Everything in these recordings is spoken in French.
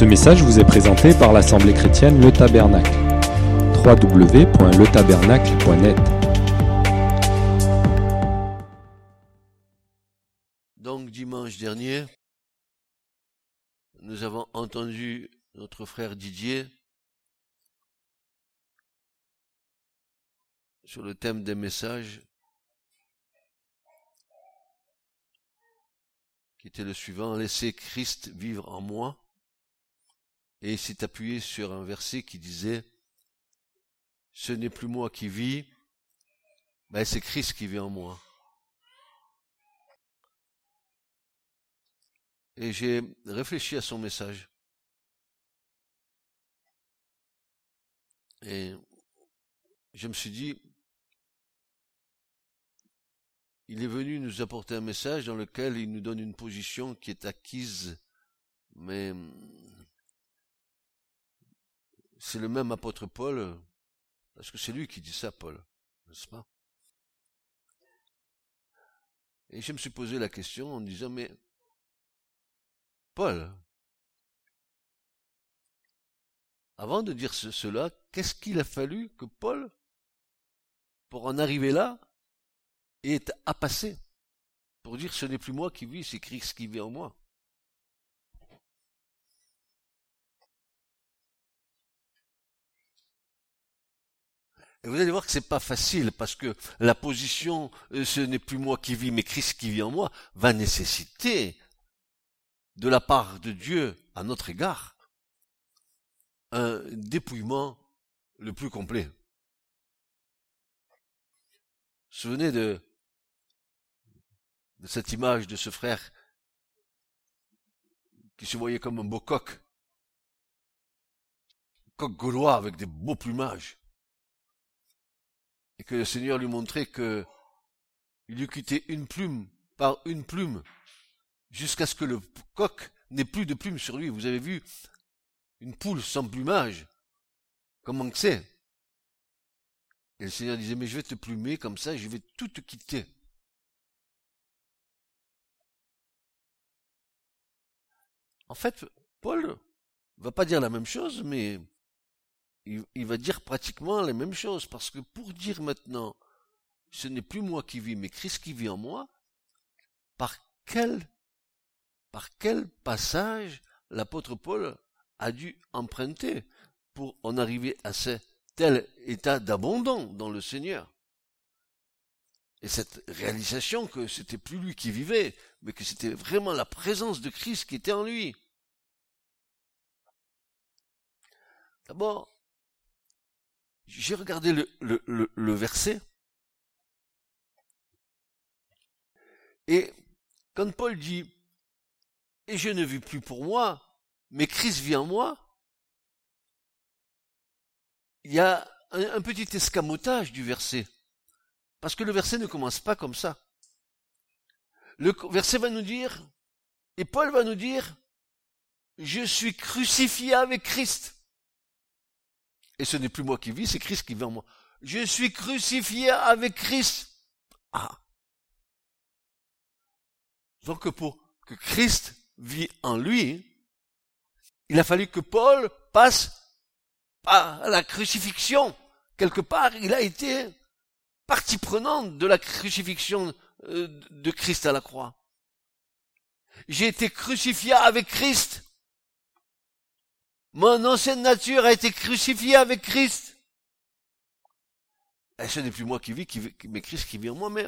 Ce message vous est présenté par l'Assemblée chrétienne Le Tabernacle. www.letabernacle.net Donc dimanche dernier, nous avons entendu notre frère Didier sur le thème des messages qui était le suivant, laissez Christ vivre en moi. Et il s'est appuyé sur un verset qui disait, ce n'est plus moi qui vis, mais c'est Christ qui vit en moi. Et j'ai réfléchi à son message. Et je me suis dit, il est venu nous apporter un message dans lequel il nous donne une position qui est acquise, mais c'est le même apôtre Paul, parce que c'est lui qui dit ça, Paul, n'est-ce pas? Et je me suis posé la question en disant, mais Paul, avant de dire cela, qu'est-ce qu'il a fallu que Paul, pour en arriver là, est à passer pour dire ce n'est plus moi qui vis, c'est Christ qui vit en moi? Et vous allez voir que c'est pas facile parce que la position euh, ce n'est plus moi qui vis mais Christ qui vit en moi va nécessiter de la part de Dieu à notre égard un dépouillement le plus complet. Souvenez de de cette image de ce frère qui se voyait comme un beau coq, coq gaulois avec des beaux plumages, et que le Seigneur lui montrait que il quitté une plume par une plume jusqu'à ce que le coq n'ait plus de plumes sur lui. Vous avez vu une poule sans plumage, comment que c'est Et le Seigneur disait, mais je vais te plumer comme ça, je vais tout te quitter. En fait, Paul va pas dire la même chose, mais il, va dire pratiquement la même chose, parce que pour dire maintenant, ce n'est plus moi qui vis, mais Christ qui vit en moi, par quel, passage l'apôtre Paul a dû emprunter pour en arriver à ce tel état d'abondant dans le Seigneur. Et cette réalisation que c'était plus lui qui vivait, mais que c'était vraiment la présence de Christ qui était en lui. D'abord, j'ai regardé le, verset, et quand Paul dit, et je ne vis plus pour moi, mais Christ vit en moi, il y a un petit escamotage du verset. Parce que le verset ne commence pas comme ça. Le verset va nous dire, et Paul va nous dire, je suis crucifié avec Christ. Et ce n'est plus moi qui vis, c'est Christ qui vit en moi. Je suis crucifié avec Christ. Ah. Donc pour que Christ vit en lui, il a fallu que Paul passe par la crucifixion. Quelque part, il a été partie prenante de la crucifixion euh, de Christ à la croix. J'ai été crucifié avec Christ. Mon ancienne nature a été crucifiée avec Christ. Et ce n'est plus moi qui vis, mais Christ qui vit en moi. Mais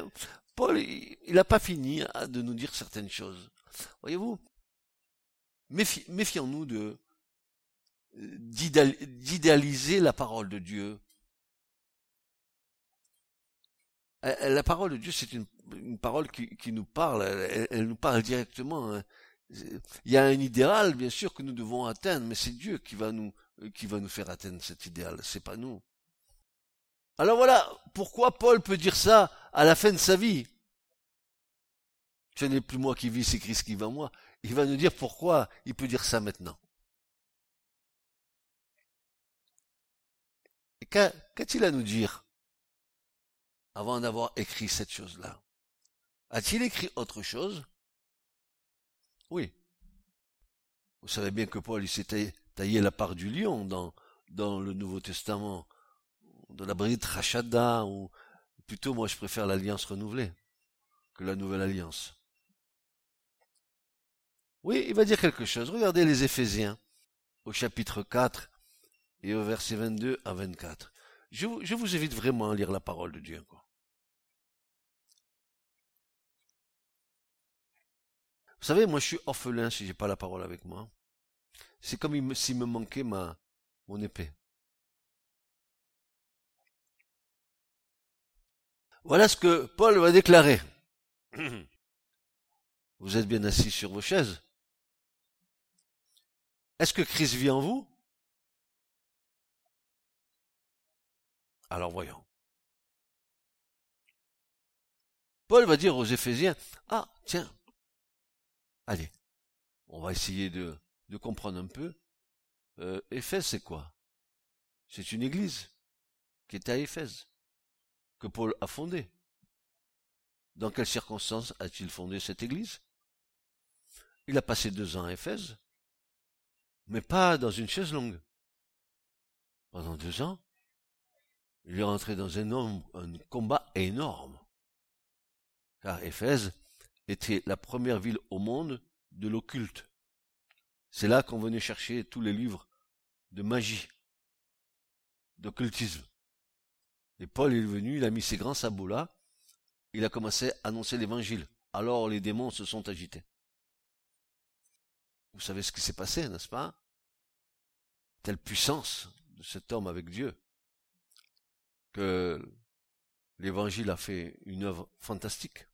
Paul, il n'a pas fini hein, de nous dire certaines choses. Voyez-vous, méfions-nous d'idéaliser la parole de Dieu Euh, euh, la parole de Dieu, c'est une, parole qui, nous parle, elle, nous parle directement. Il y a un idéal, bien sûr, que nous devons atteindre, mais c'est Dieu qui va nous, qui va nous faire atteindre cet idéal, c'est pas nous. Alors voilà, pourquoi Paul peut dire ça à la fin de sa vie? Ce n'est plus moi qui vis, c'est Christ qui va moi. Il va nous dire pourquoi il peut dire ça maintenant. Qu'a-t-il à nous dire avant d'avoir écrit cette chose-là? A-t-il écrit autre chose? Oui. Vous savez bien que Paul, il s'est taillé la part du lion dans, le Nouveau Testament, de la bride Rachada, ou plutôt moi je préfère l'alliance renouvelée que la nouvelle alliance. Oui, il va dire quelque chose. Regardez les Éphésiens au chapitre 4 et au verset 22 à 24. Je, je vous invite vraiment à lire la parole de Dieu. Quoi. Vous savez, moi je suis orphelin si j'ai pas la parole avec moi. C'est comme s'il me manquait ma, mon épée. Voilà ce que Paul va déclarer. Vous êtes bien assis sur vos chaises. Est-ce que Christ vit en vous? Alors voyons. Paul va dire aux Éphésiens, ah, tiens, allez, on va essayer de, comprendre un peu. Euh, Éphèse, c'est quoi? C'est une église qui était à Éphèse, que Paul a fondée. Dans quelles circonstances a-t-il fondé cette église? Il a passé deux ans à Éphèse, mais pas dans une chaise longue. Pendant deux ans, il est rentré dans un, un combat énorme. Car Éphèse était la première ville au monde de l'occulte. C'est là qu'on venait chercher tous les livres de magie, d'occultisme. Et Paul est venu, il a mis ses grands sabots là, il a commencé à annoncer l'évangile. Alors les démons se sont agités. Vous savez ce qui s'est passé, n'est-ce pas? Telle puissance de cet homme avec Dieu que l'évangile a fait une œuvre fantastique.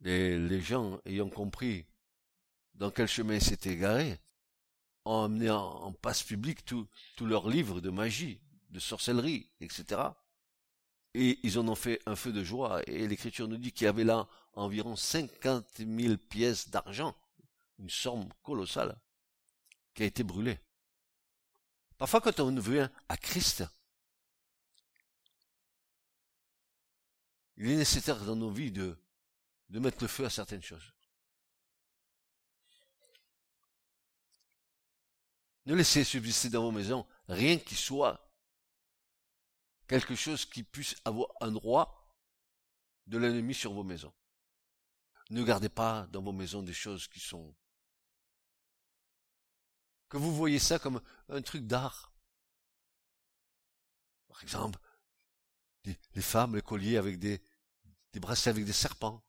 Les, les gens ayant compris dans quel chemin ils s'étaient égarés, ont amené en, passe publique tous leurs livres de magie, de sorcellerie, etc. Et ils en ont fait un feu de joie. Et l'écriture nous dit qu'il y avait là environ cinquante mille pièces d'argent, une somme colossale, qui a été brûlée. Parfois, quand on vient à Christ, il est nécessaire dans nos vies de, de mettre le feu à certaines choses. Ne laissez subsister dans vos maisons rien qui soit quelque chose qui puisse avoir un droit de l'ennemi sur vos maisons. Ne gardez pas dans vos maisons des choses qui sont que vous voyez ça comme un truc d'art. Par exemple, les, femmes, les colliers avec des, des bracelets avec des serpents.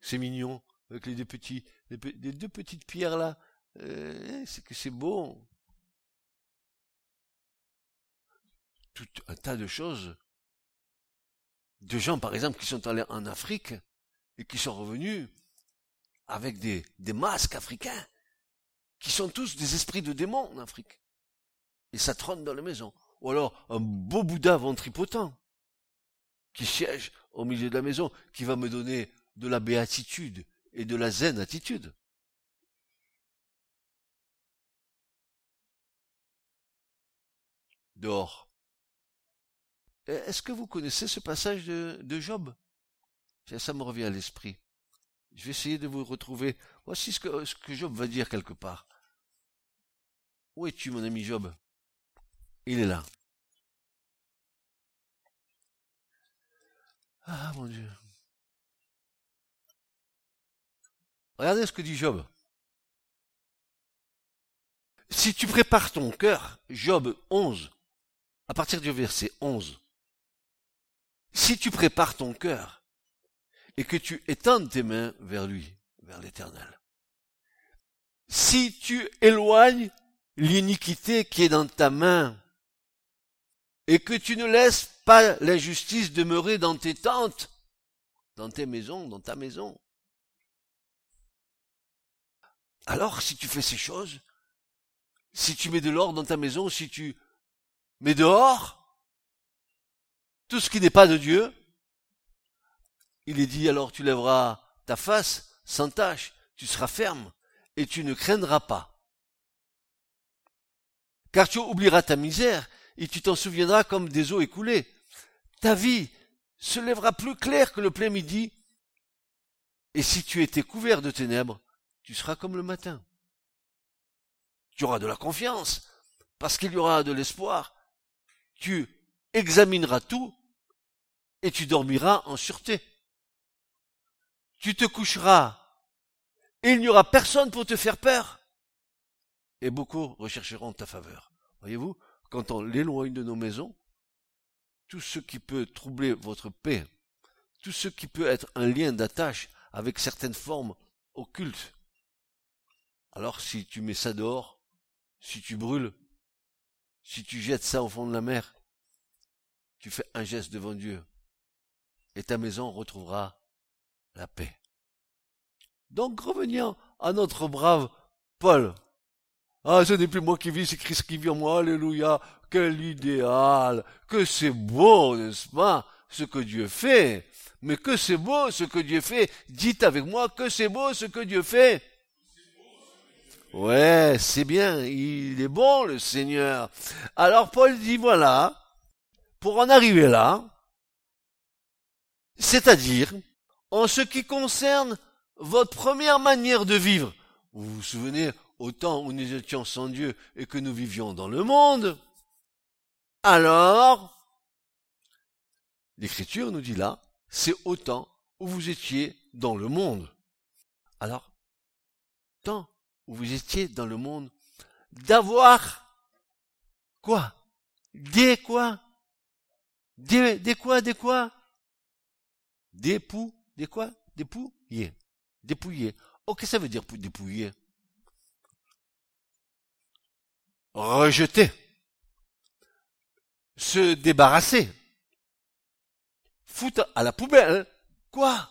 C'est mignon, avec les deux petits, les, deux petites pierres là. Euh, c'est que c'est beau. Tout un tas de choses. De gens, par exemple, qui sont allés en Afrique et qui sont revenus avec des, des masques africains, qui sont tous des esprits de démons en Afrique. Et ça trône dans les maisons. Ou alors un beau Bouddha ventripotent qui siège au milieu de la maison, qui va me donner de la béatitude et de la zen attitude. Dehors. Est-ce que vous connaissez ce passage de, Job? Ça me revient à l'esprit. Je vais essayer de vous retrouver. Voici ce que, ce que Job va dire quelque part. Où es-tu, mon ami Job? Il est là. Ah, mon Dieu. Regardez ce que dit Job. Si tu prépares ton cœur, Job 11, à partir du verset 11, si tu prépares ton cœur et que tu étends tes mains vers lui, vers l'éternel, si tu éloignes l'iniquité qui est dans ta main et que tu ne laisses pas l'injustice demeurer dans tes tentes, dans tes maisons, dans ta maison. Alors, si tu fais ces choses, si tu mets de l'or dans ta maison, si tu mets dehors tout ce qui n'est pas de Dieu, il est dit alors tu lèveras ta face sans tache, tu seras ferme et tu ne craindras pas. Car tu oublieras ta misère et tu t'en souviendras comme des eaux écoulées ta vie se lèvera plus claire que le plein midi. Et si tu étais couvert de ténèbres, tu seras comme le matin. Tu auras de la confiance, parce qu'il y aura de l'espoir. Tu examineras tout, et tu dormiras en sûreté. Tu te coucheras, et il n'y aura personne pour te faire peur. Et beaucoup rechercheront ta faveur. Voyez-vous, quand on l'éloigne de nos maisons, tout ce qui peut troubler votre paix, tout ce qui peut être un lien d'attache avec certaines formes occultes, alors si tu mets ça dehors, si tu brûles, si tu jettes ça au fond de la mer, tu fais un geste devant Dieu, et ta maison retrouvera la paix. Donc revenons à notre brave Paul. Ah, ce n'est plus moi qui vis, c'est Christ qui vit en moi, alléluia, quel idéal, que c'est beau, n'est-ce pas, ce que Dieu fait. Mais que c'est beau ce que Dieu fait. Dites avec moi que c'est beau ce que Dieu fait. Ouais, c'est bien, il est bon le Seigneur. Alors Paul dit voilà, pour en arriver là, c'est-à-dire en ce qui concerne votre première manière de vivre. Vous vous souvenez au temps où nous étions sans Dieu et que nous vivions dans le monde. Alors, l'Écriture nous dit là, c'est au temps où vous étiez dans le monde. Alors, tant où vous étiez dans le monde, d'avoir quoi? Des quoi? Des, des quoi Des quoi? Des poux Des quoi? Dépouiller. Dépouiller. Oh, qu'est-ce que ça veut dire dépouiller Rejeter. Se débarrasser. Foutre à la poubelle. Quoi?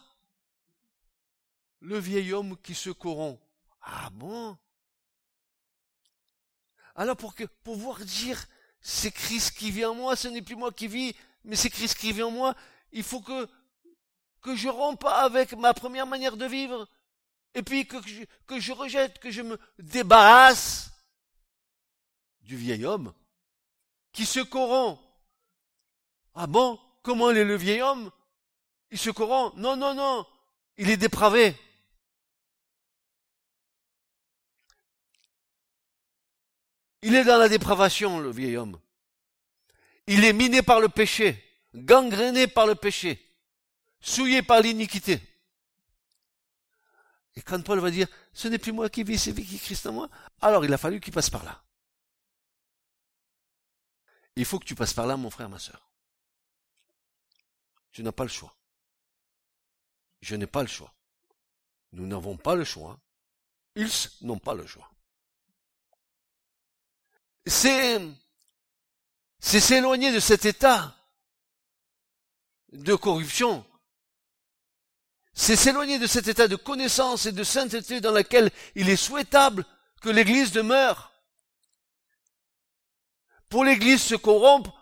Le vieil homme qui se corrompt. Ah bon? Alors pour que pouvoir dire c'est Christ qui vit en moi, ce n'est plus moi qui vis, mais c'est Christ qui vit en moi, il faut que que je rompe avec ma première manière de vivre, et puis que je, que je rejette, que je me débarrasse du vieil homme qui se corrompt. Ah bon? Comment est le vieil homme? Il se corrompt? Non, non, non. Il est dépravé. Il est dans la dépravation, le vieil homme. Il est miné par le péché, gangréné par le péché, souillé par l'iniquité. Et quand Paul va dire, ce n'est plus moi qui vis, c'est qui Christ en moi, alors il a fallu qu'il passe par là. Il faut que tu passes par là, mon frère, ma soeur. Tu n'as pas le choix. Je n'ai pas le choix. Nous n'avons pas le choix. Ils n'ont pas le choix c'est, s'éloigner de cet état de corruption. C'est s'éloigner de cet état de connaissance et de sainteté dans lequel il est souhaitable que l'Église demeure. Pour l'Église se corrompre,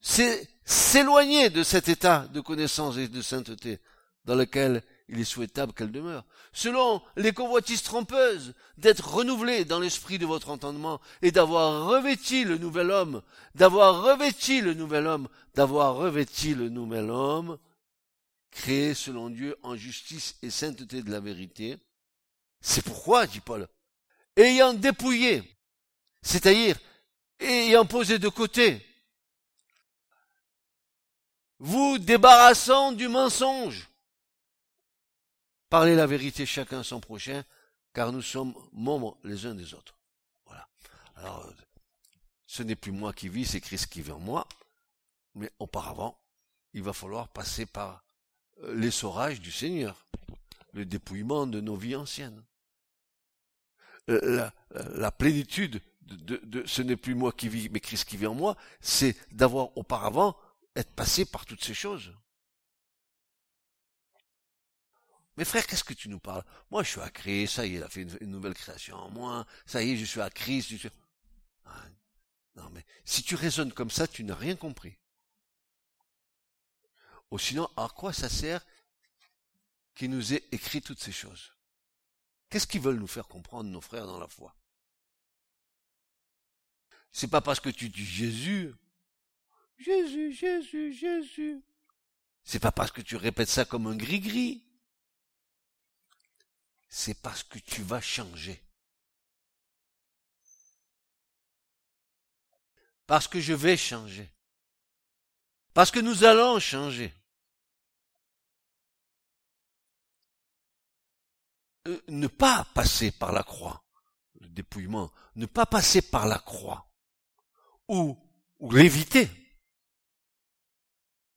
c'est s'éloigner de cet état de connaissance et de sainteté dans lequel il est souhaitable qu'elle demeure. Selon les convoitises trompeuses, d'être renouvelé dans l'esprit de votre entendement et d'avoir revêti le nouvel homme, d'avoir revêti le nouvel homme, d'avoir revêti le nouvel homme, créé selon Dieu en justice et sainteté de la vérité. C'est pourquoi, dit Paul, ayant dépouillé, c'est-à-dire ayant posé de côté, vous débarrassant du mensonge, Parlez la vérité chacun son prochain, car nous sommes membres les uns des autres. Voilà. Alors, ce n'est plus moi qui vis, c'est Christ qui vit en moi. Mais auparavant, il va falloir passer par euh, l'essorage du Seigneur, le dépouillement de nos vies anciennes. Euh, la, plénitude de, de ce n'est plus moi qui vis, mais Christ qui vit en moi, c'est d'avoir auparavant être passé par toutes ces choses. Mais frère, qu'est-ce que tu nous parles? Moi, je suis à Christ, ça y est, il a fait une, nouvelle création en moi, ça y est, je suis à Christ. Ah, non, mais si tu raisonnes comme ça, tu n'as rien compris. Ou sinon, à quoi ça sert qu'il nous ait écrit toutes ces choses? Qu'est-ce qu'ils veulent nous faire comprendre, nos frères, dans la foi? C'est pas parce que tu dis Jésus, Jésus, Jésus, Jésus. C'est pas parce que tu répètes ça comme un gris-gris. C'est parce que tu vas changer. Parce que je vais changer. Parce que nous allons changer. Euh, ne pas passer par la croix, le dépouillement, ne pas passer par la croix, ou, ou l'éviter,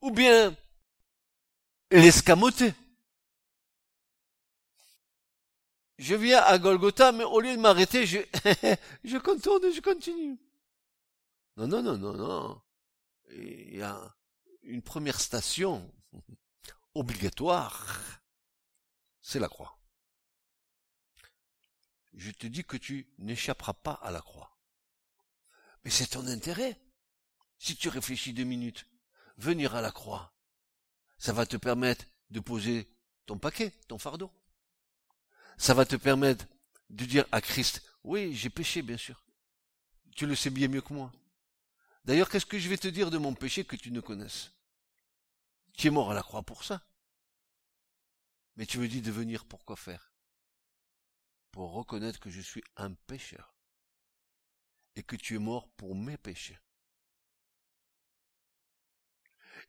ou bien l'escamoter. Je viens à Golgotha, mais au lieu de m'arrêter, je, je contourne et je continue. Non, non, non, non, non. Il y a une première station obligatoire, c'est la croix. Je te dis que tu n'échapperas pas à la croix. Mais c'est ton intérêt. Si tu réfléchis deux minutes, venir à la croix, ça va te permettre de poser ton paquet, ton fardeau. Ça va te permettre de dire à Christ, oui, j'ai péché, bien sûr. Tu le sais bien mieux que moi. D'ailleurs, qu'est-ce que je vais te dire de mon péché que tu ne connaisses? Tu es mort à la croix pour ça. Mais tu me dis de venir pour quoi faire? Pour reconnaître que je suis un pécheur. Et que tu es mort pour mes péchés.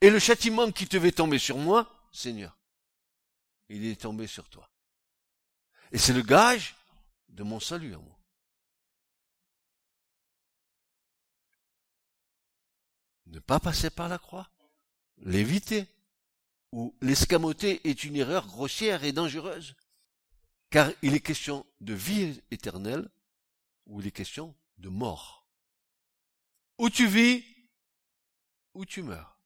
Et le châtiment qui devait tomber sur moi, Seigneur, il est tombé sur toi. Et c'est le gage de mon salut à moi. ne pas passer par la croix, l'éviter, ou l'escamoter est une erreur grossière et dangereuse, car il est question de vie éternelle, ou il est question de mort. Ou tu vis, ou tu meurs.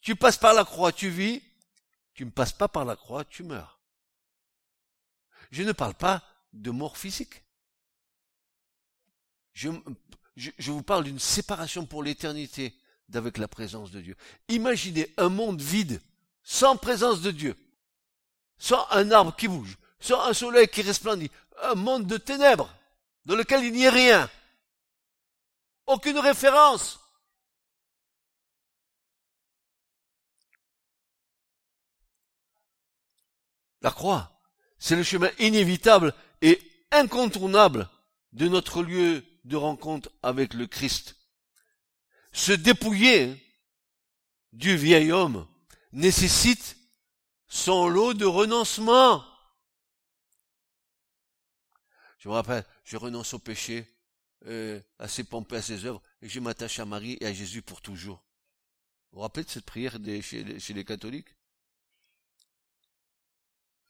Tu passes par la croix, tu vis, tu ne passes pas par la croix, tu meurs. Je ne parle pas de mort physique. Je, vous parle d'une séparation pour l'éternité d'avec la présence de Dieu. Imaginez un monde vide, sans présence de Dieu, sans un arbre qui bouge, sans un soleil qui resplendit, un monde de ténèbres, dans lequel il n'y a rien. Aucune référence. La croix, c'est le chemin inévitable et incontournable de notre lieu de rencontre avec le Christ se dépouiller du vieil homme nécessite son lot de renoncement. Je me rappelle, je renonce au péché, euh, à ses pompes et à ses œuvres, et je m'attache à Marie et à Jésus pour toujours. Vous vous rappelez de cette prière chez les catholiques?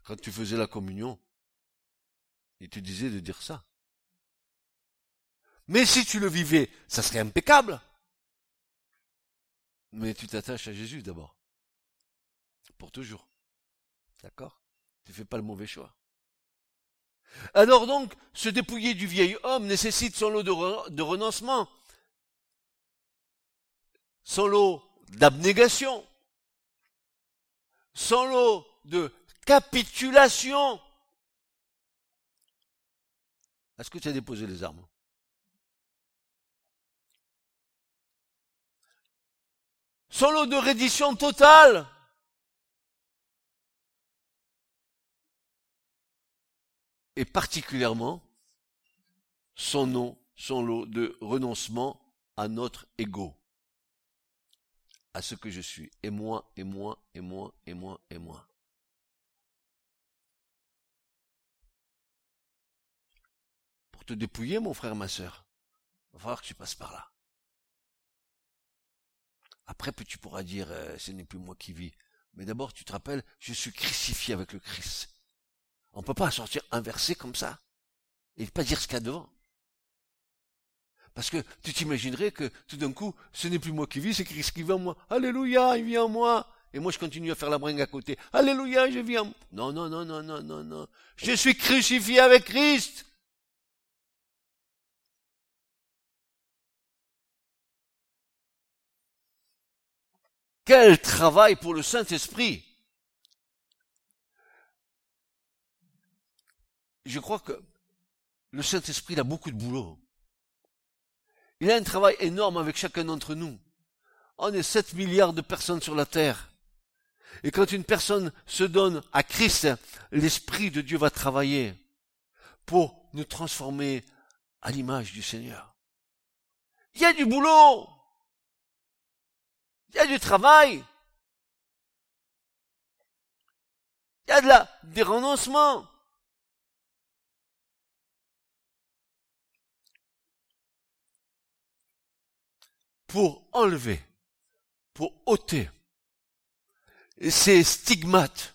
Quand tu faisais la communion, il te disait de dire ça. Mais si tu le vivais, ça serait impeccable. Mais tu t'attaches à Jésus d'abord. Pour toujours. D'accord? Tu fais pas le mauvais choix. Alors donc, se dépouiller du vieil homme nécessite son lot de, de renoncement, son lot d'abnégation, son lot de capitulation. Est-ce que tu as déposé les armes? Son lot de reddition totale. Et particulièrement son nom, son lot de renoncement à notre ego, à ce que je suis, et moi, et moi, et moi, et moi, et moi. Te dépouiller, mon frère, ma sœur, va falloir que tu passes par là. Après, tu pourras dire, euh, ce n'est plus moi qui vis. Mais d'abord, tu te rappelles, je suis crucifié avec le Christ. On ne peut pas sortir un verset comme ça et pas dire ce qu'il y a devant. Parce que tu t'imaginerais que tout d'un coup, ce n'est plus moi qui vis, c'est Christ qui vit en moi. Alléluia, il vit en moi. Et moi, je continue à faire la bringue à côté. Alléluia, je vis en moi. Non, non, non, non, non, non, non. Je suis crucifié avec Christ. Quel travail pour le Saint-Esprit Je crois que le Saint-Esprit a beaucoup de boulot. Il a un travail énorme avec chacun d'entre nous. On est 7 milliards de personnes sur la Terre. Et quand une personne se donne à Christ, l'Esprit de Dieu va travailler pour nous transformer à l'image du Seigneur. Il y a du boulot. Il y a du travail. Il y a de la, des renoncements. Pour enlever, pour ôter ces stigmates,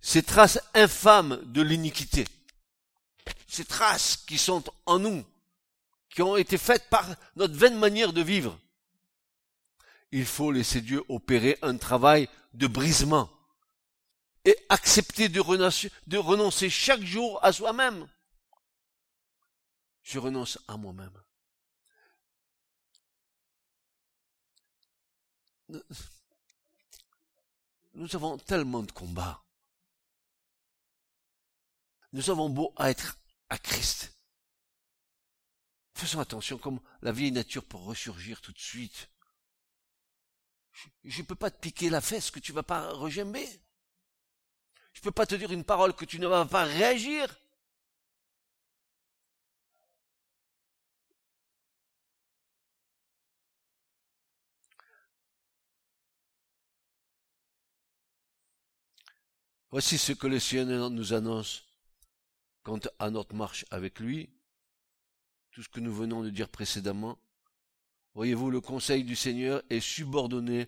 ces traces infâmes de l'iniquité, ces traces qui sont en nous, qui ont été faites par notre vaine manière de vivre. Il faut laisser Dieu opérer un travail de brisement et accepter de renoncer, chaque jour à soi-même. Je renonce à moi-même. Nous avons tellement de combats. Nous avons beau être à Christ. Faisons attention comme la vieille nature peut ressurgir tout de suite. Je ne peux pas te piquer la fesse que tu vas pas regimber. Je ne peux pas te dire une parole que tu ne vas pas réagir. Voici ce que le Seigneur nous annonce quant à notre marche avec lui. Tout ce que nous venons de dire précédemment. Voyez-vous, le conseil du Seigneur est subordonné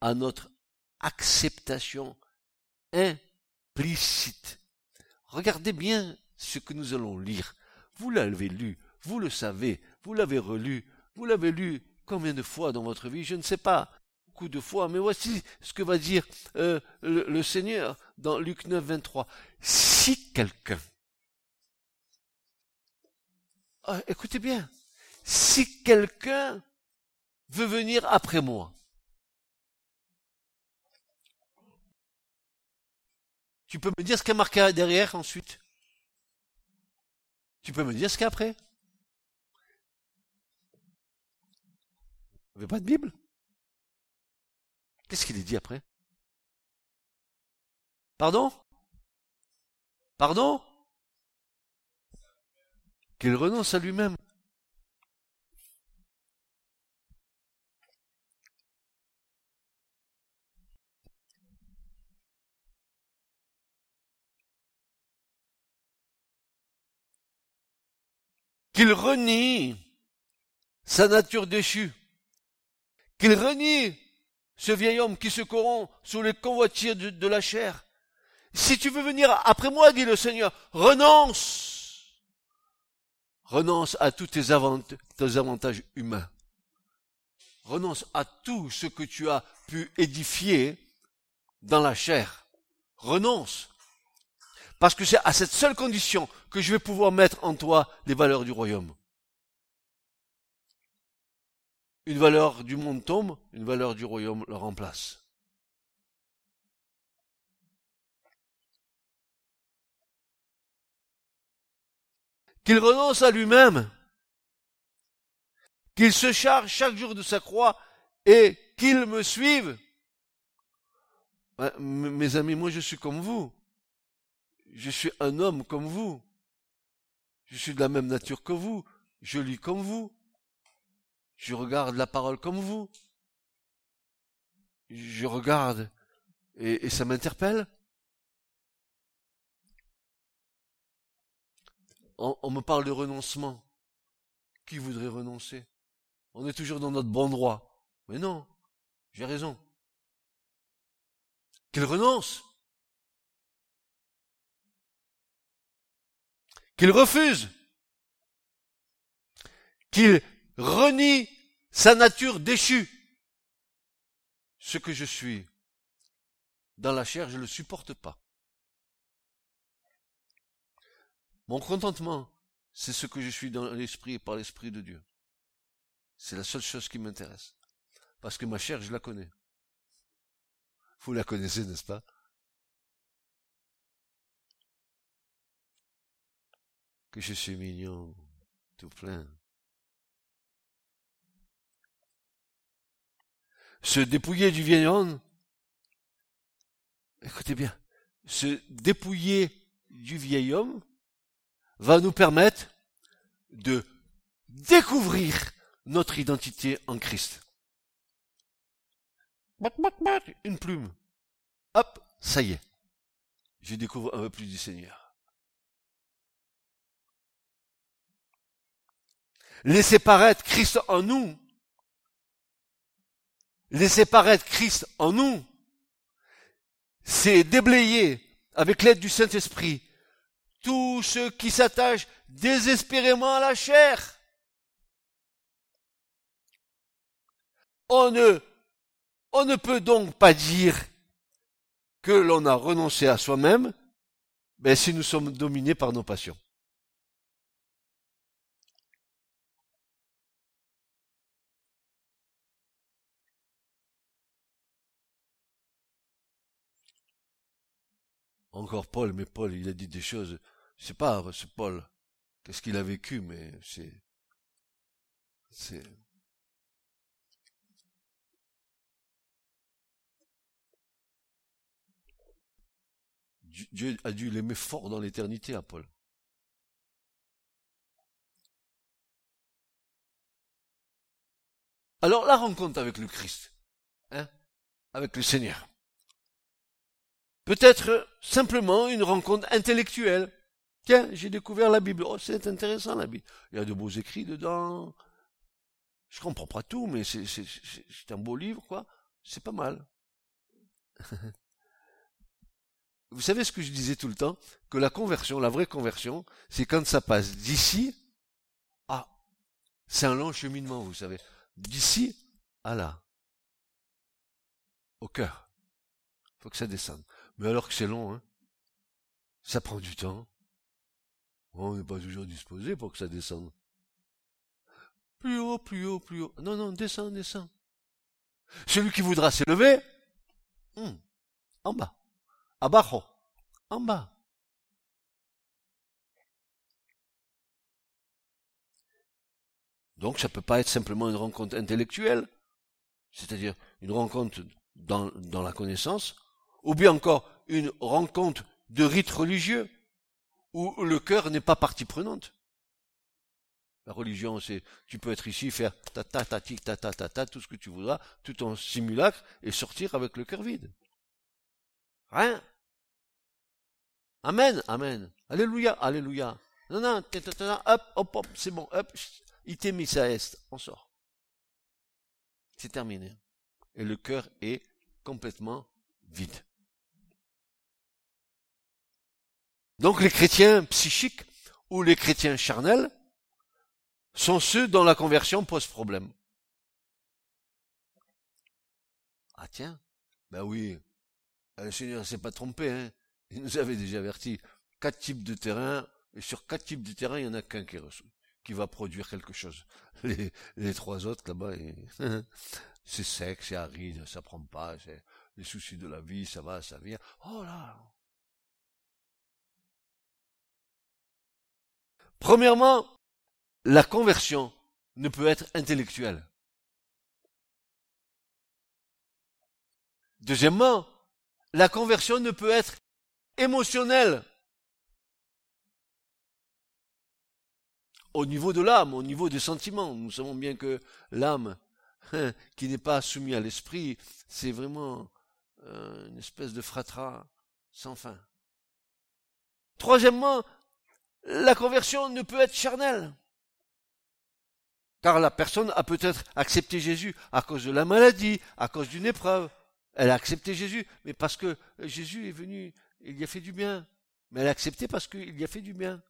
à notre acceptation implicite. Regardez bien ce que nous allons lire. Vous l'avez lu, vous le savez, vous l'avez relu, vous l'avez lu combien de fois dans votre vie, je ne sais pas de fois, mais voici ce que va dire euh, le, Seigneur dans Luc 9, 23. Si quelqu'un, ah, écoutez bien, si quelqu'un veut venir après moi, tu peux me dire ce qu'il y a marqué derrière ensuite? Tu peux me dire ce qu'il y a après? Vous n'avez pas de Bible? Qu'est-ce qu'il est dit après? Pardon? Pardon? Qu'il renonce à lui-même. Qu'il renie sa nature déchue. Qu'il renie ce vieil homme qui se corrompt sous les convoitiers de, la chair. Si tu veux venir après moi, dit le Seigneur, renonce. Renonce à tous tes, tes avantages humains. Renonce à tout ce que tu as pu édifier dans la chair. Renonce. Parce que c'est à cette seule condition que je vais pouvoir mettre en toi les valeurs du royaume. Une valeur du monde tombe, une valeur du royaume le remplace. Qu'il renonce à lui-même, qu'il se charge chaque jour de sa croix et qu'il me suive. Ben, mes amis, moi je suis comme vous. Je suis un homme comme vous. Je suis de la même nature que vous. Je lis comme vous. Je regarde la parole comme vous. Je regarde et, ça m'interpelle. On, me parle de renoncement. Qui voudrait renoncer? On est toujours dans notre bon droit. Mais non, j'ai raison. Qu'il renonce. Qu'il refuse. Qu'il renie sa nature déchue. Ce que je suis dans la chair, je ne le supporte pas. Mon contentement, c'est ce que je suis dans l'esprit et par l'esprit de Dieu. C'est la seule chose qui m'intéresse. Parce que ma chair, je la connais. Vous la connaissez, n'est-ce pas? Que je suis mignon, tout plein. se dépouiller du vieil homme, écoutez bien, se dépouiller du vieil homme va nous permettre de découvrir notre identité en Christ. Une plume. Hop, ça y est. Je découvre un peu plus du Seigneur. Laissez paraître Christ en nous. Laissez paraître Christ en nous. C'est déblayer avec l'aide du Saint-Esprit tous ceux qui s'attachent désespérément à la chair. On ne, on ne peut donc pas dire que l'on a renoncé à soi-même, mais si nous sommes dominés par nos passions. Encore Paul, mais Paul, il a dit des choses. C'est pas, c'est Paul. Qu'est-ce qu'il a vécu, mais c'est, c'est, Dieu a dû l'aimer fort dans l'éternité à Paul. Alors la rencontre avec le Christ, hein, avec le Seigneur, peut être simplement une rencontre intellectuelle. Tiens, j'ai découvert la Bible. Oh, c'est intéressant la Bible. Il y a de beaux écrits dedans. Je comprends pas tout, mais c'est, c'est, c'est un beau livre, quoi. C'est pas mal. vous savez ce que je disais tout le temps? Que la conversion, la vraie conversion, c'est quand ça passe d'ici à... C'est un long cheminement, vous savez. D'ici à là. Au cœur. faut que ça descende. Mais alors que c'est long, hein Ça prend du temps. On n'est pas toujours disposé pour que ça descende. Plus haut, plus haut, plus haut. Non, non, descend, descend. Celui qui voudra s'élever, hmm, en bas. Abajo. En bas. Donc ça peut pas être simplement une rencontre intellectuelle, c'est-à-dire une rencontre dans la connaissance, ou bien encore une rencontre de rite religieux, où le cœur n'est pas partie prenante. La religion, c'est, tu peux être ici, faire ta ta ta ta ta ta ta, tout ce que tu voudras, tout en simulacre, et sortir avec le cœur vide. Rien. Amen, amen. Alléluia, alléluia. Non, non, hop, hop, hop, c'est bon, hop, il t'est mis ça est, on sort. C'est terminé. Et le cœur est complètement vide. Donc les chrétiens psychiques ou les chrétiens charnels sont ceux dont la conversion pose problème. Ah tiens, ben oui, le Seigneur s'est pas trompé, hein. Il nous avait déjà averti. Quatre types de terrain, et sur quatre types de terrain, il y en a qu'un qui, va produire quelque chose. Les, les trois autres là-bas, c'est sec, c'est aride, ça prend pas, c'est les soucis de la vie, ça va, ça vient. Oh là! Premièrement, la conversion ne peut être intellectuelle. Deuxièmement, la conversion ne peut être émotionnelle. Au niveau de l'âme, au niveau des sentiments, nous savons bien que l'âme hein, qui n'est pas soumise à l'esprit, c'est vraiment euh, une espèce de fratras sans fin. Troisièmement, la conversion ne peut être charnelle. Car la personne a peut-être accepté Jésus à cause de la maladie, à cause d'une épreuve. Elle a accepté Jésus, mais parce que Jésus est venu il y a fait du bien. Mais elle a accepté parce qu'il y a fait du bien.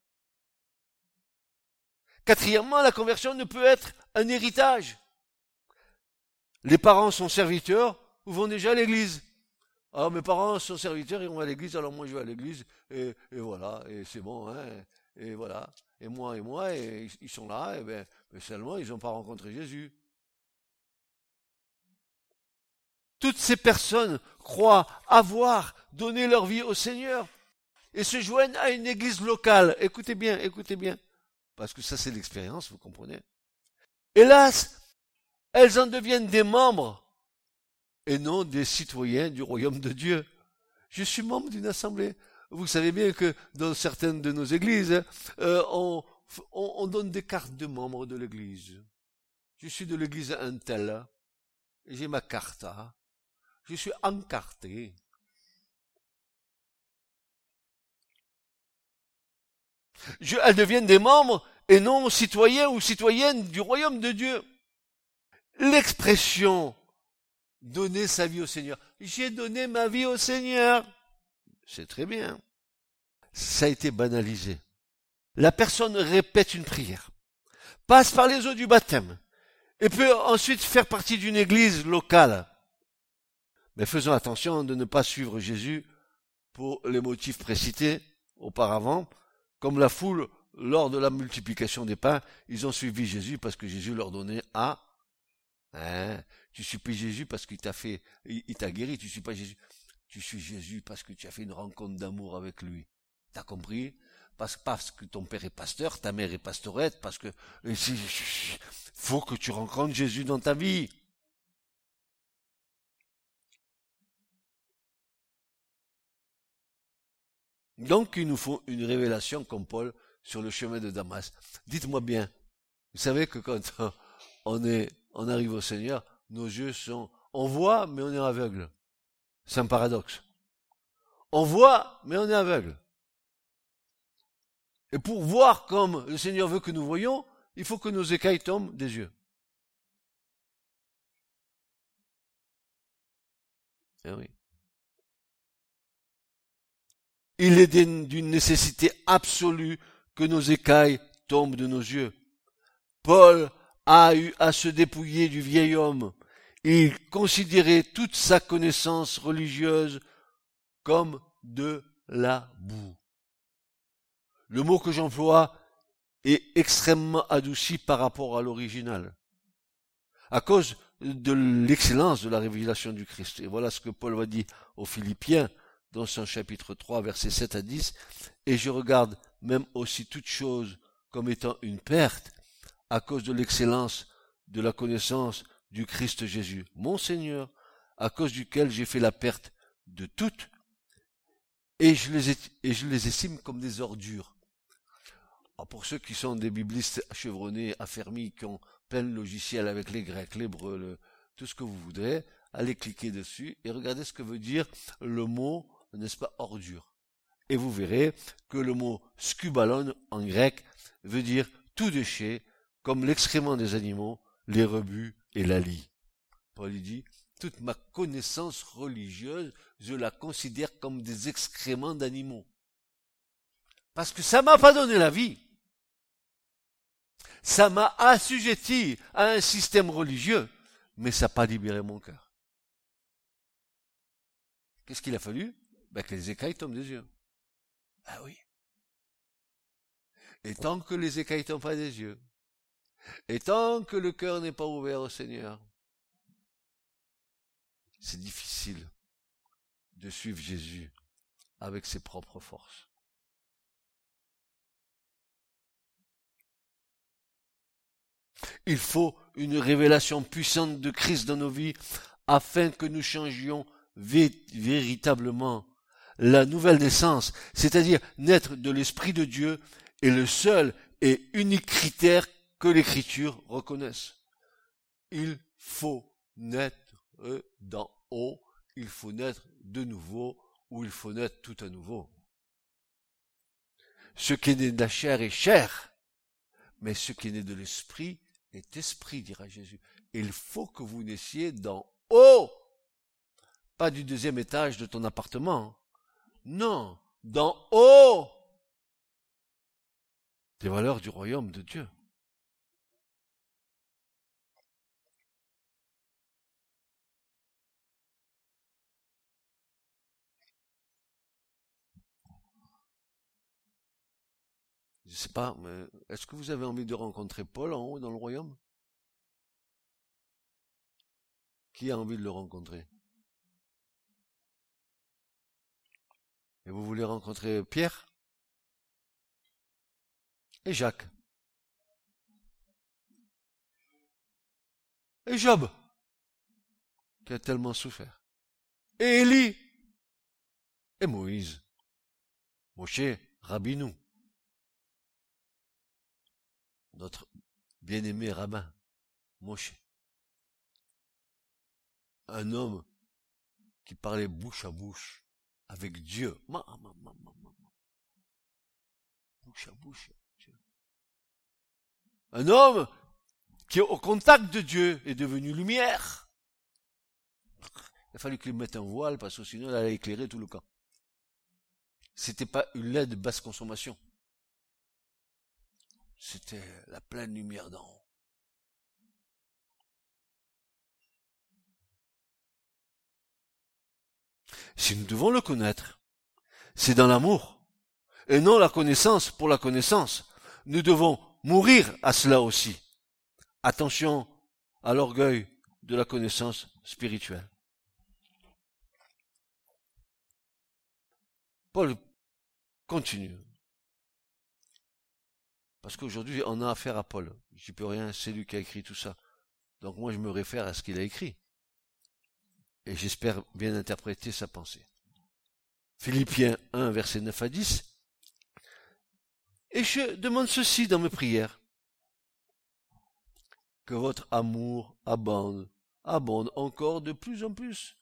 Quatrièmement, la conversion ne peut être un héritage. Les parents sont serviteurs ou vont déjà à l'église. Ah, mes parents sont serviteurs, ils vont à l'église, alors moi je vais à l'église, et, voilà, et c'est bon, hein, et voilà. Et moi et moi, et ils sont là, et ben, seulement ils n'ont pas rencontré Jésus. Toutes ces personnes croient avoir donné leur vie au Seigneur et se joignent à une église locale. Écoutez bien, écoutez bien. Parce que ça c'est l'expérience, vous comprenez. Hélas, elles en deviennent des membres et non des citoyens du royaume de Dieu. Je suis membre d'une assemblée. Vous savez bien que dans certaines de nos églises, euh, on, on, donne des cartes de membres de l'église. Je suis de l'église Intel. J'ai ma carte. Je suis encarté. Je, elles deviennent des membres et non citoyens ou citoyennes du royaume de Dieu. L'expression donner sa vie au Seigneur. J'ai donné ma vie au Seigneur. C'est très bien. Ça a été banalisé. La personne répète une prière, passe par les eaux du baptême, et peut ensuite faire partie d'une église locale. Mais faisons attention de ne pas suivre Jésus pour les motifs précités auparavant, comme la foule lors de la multiplication des pains, ils ont suivi Jésus parce que Jésus leur donnait à Hein tu suis Jésus parce qu'il t'a fait, il, t'a guéri, tu suis pas Jésus. Tu suis Jésus parce que tu as fait une rencontre d'amour avec lui. T'as compris? Parce, que ton père est pasteur, ta mère est pastorette, parce que, faut que tu rencontres Jésus dans ta vie. Donc, il nous faut une révélation comme Paul sur le chemin de Damas. Dites-moi bien, vous savez que quand on est, on arrive au Seigneur, nos yeux sont, on voit, mais on est aveugle. C'est un paradoxe. On voit, mais on est aveugle. Et pour voir comme le Seigneur veut que nous voyons, il faut que nos écailles tombent des yeux. Eh. Il est d'une nécessité absolue que nos écailles tombent de nos yeux. Paul a eu à se dépouiller du vieil homme. Il considérait toute sa connaissance religieuse comme de la boue. Le mot que j'emploie est extrêmement adouci par rapport à l'original, à cause de l'excellence de la révélation du Christ. Et voilà ce que Paul va dire aux Philippiens dans son chapitre 3, versets 7 à 10. Et je regarde même aussi toute chose comme étant une perte à cause de l'excellence de la connaissance du Christ Jésus, mon Seigneur, à cause duquel j'ai fait la perte de toutes, et je les, et je estime comme des ordures. Alors pour ceux qui sont des biblistes chevronnés, affermis, qui ont plein de avec les Grecs, l'hébreu, tout ce que vous voudrez, allez cliquer dessus et regardez ce que veut dire le mot, n'est-ce pas, ordure. Et vous verrez que le mot scubalon en grec veut dire tout déchet, comme l'excrément des animaux, les rebuts et la lie. Paul dit, toute ma connaissance religieuse, je la considère comme des excréments d'animaux. Parce que ça m'a pas donné la vie. Ça m'a assujetti à un système religieux, mais ça n'a pas libéré mon cœur. Qu'est-ce qu'il a fallu? Ben, Que les écailles tombent des yeux. Ah oui. Et tant que les écailles tombent pas des yeux, et tant que le cœur n'est pas ouvert au Seigneur, c'est difficile de suivre Jésus avec ses propres forces. Il faut une révélation puissante de Christ dans nos vies afin que nous changions véritablement. La nouvelle naissance, c'est-à-dire naître de l'Esprit de Dieu, est le seul et unique critère que l'Écriture reconnaisse. Il faut naître d'en haut, il faut naître de nouveau, ou il faut naître tout à nouveau. Ce qui est né de la chair est chair, mais ce qui est né de l'esprit est esprit, dira Jésus. Il faut que vous naissiez d'en haut, pas du deuxième étage de ton appartement. Non, d'en haut des valeurs du royaume de Dieu. Je sais pas, mais est-ce que vous avez envie de rencontrer Paul en haut dans le royaume? Qui a envie de le rencontrer? Et vous voulez rencontrer Pierre? Et Jacques? Et Job? Qui a tellement souffert? Et Élie? Et Moïse? Moshe, Rabbinou. Notre bien-aimé rabbin, Moshe. Un homme qui parlait bouche à bouche avec Dieu. Bouche à bouche. Un homme qui, au contact de Dieu, est devenu lumière. Il a fallu qu'il mette un voile parce que sinon il allait éclairer tout le camp. C'était pas une LED de basse consommation. C'était la pleine lumière d'en haut. Si nous devons le connaître, c'est dans l'amour, et non la connaissance pour la connaissance. Nous devons mourir à cela aussi. Attention à l'orgueil de la connaissance spirituelle. Paul continue. Parce qu'aujourd'hui, on a affaire à Paul. Je peux rien, c'est lui qui a écrit tout ça. Donc moi, je me réfère à ce qu'il a écrit. Et j'espère bien interpréter sa pensée. Philippiens 1, verset 9 à 10. Et je demande ceci dans mes prières. Que votre amour abonde, abonde encore de plus en plus,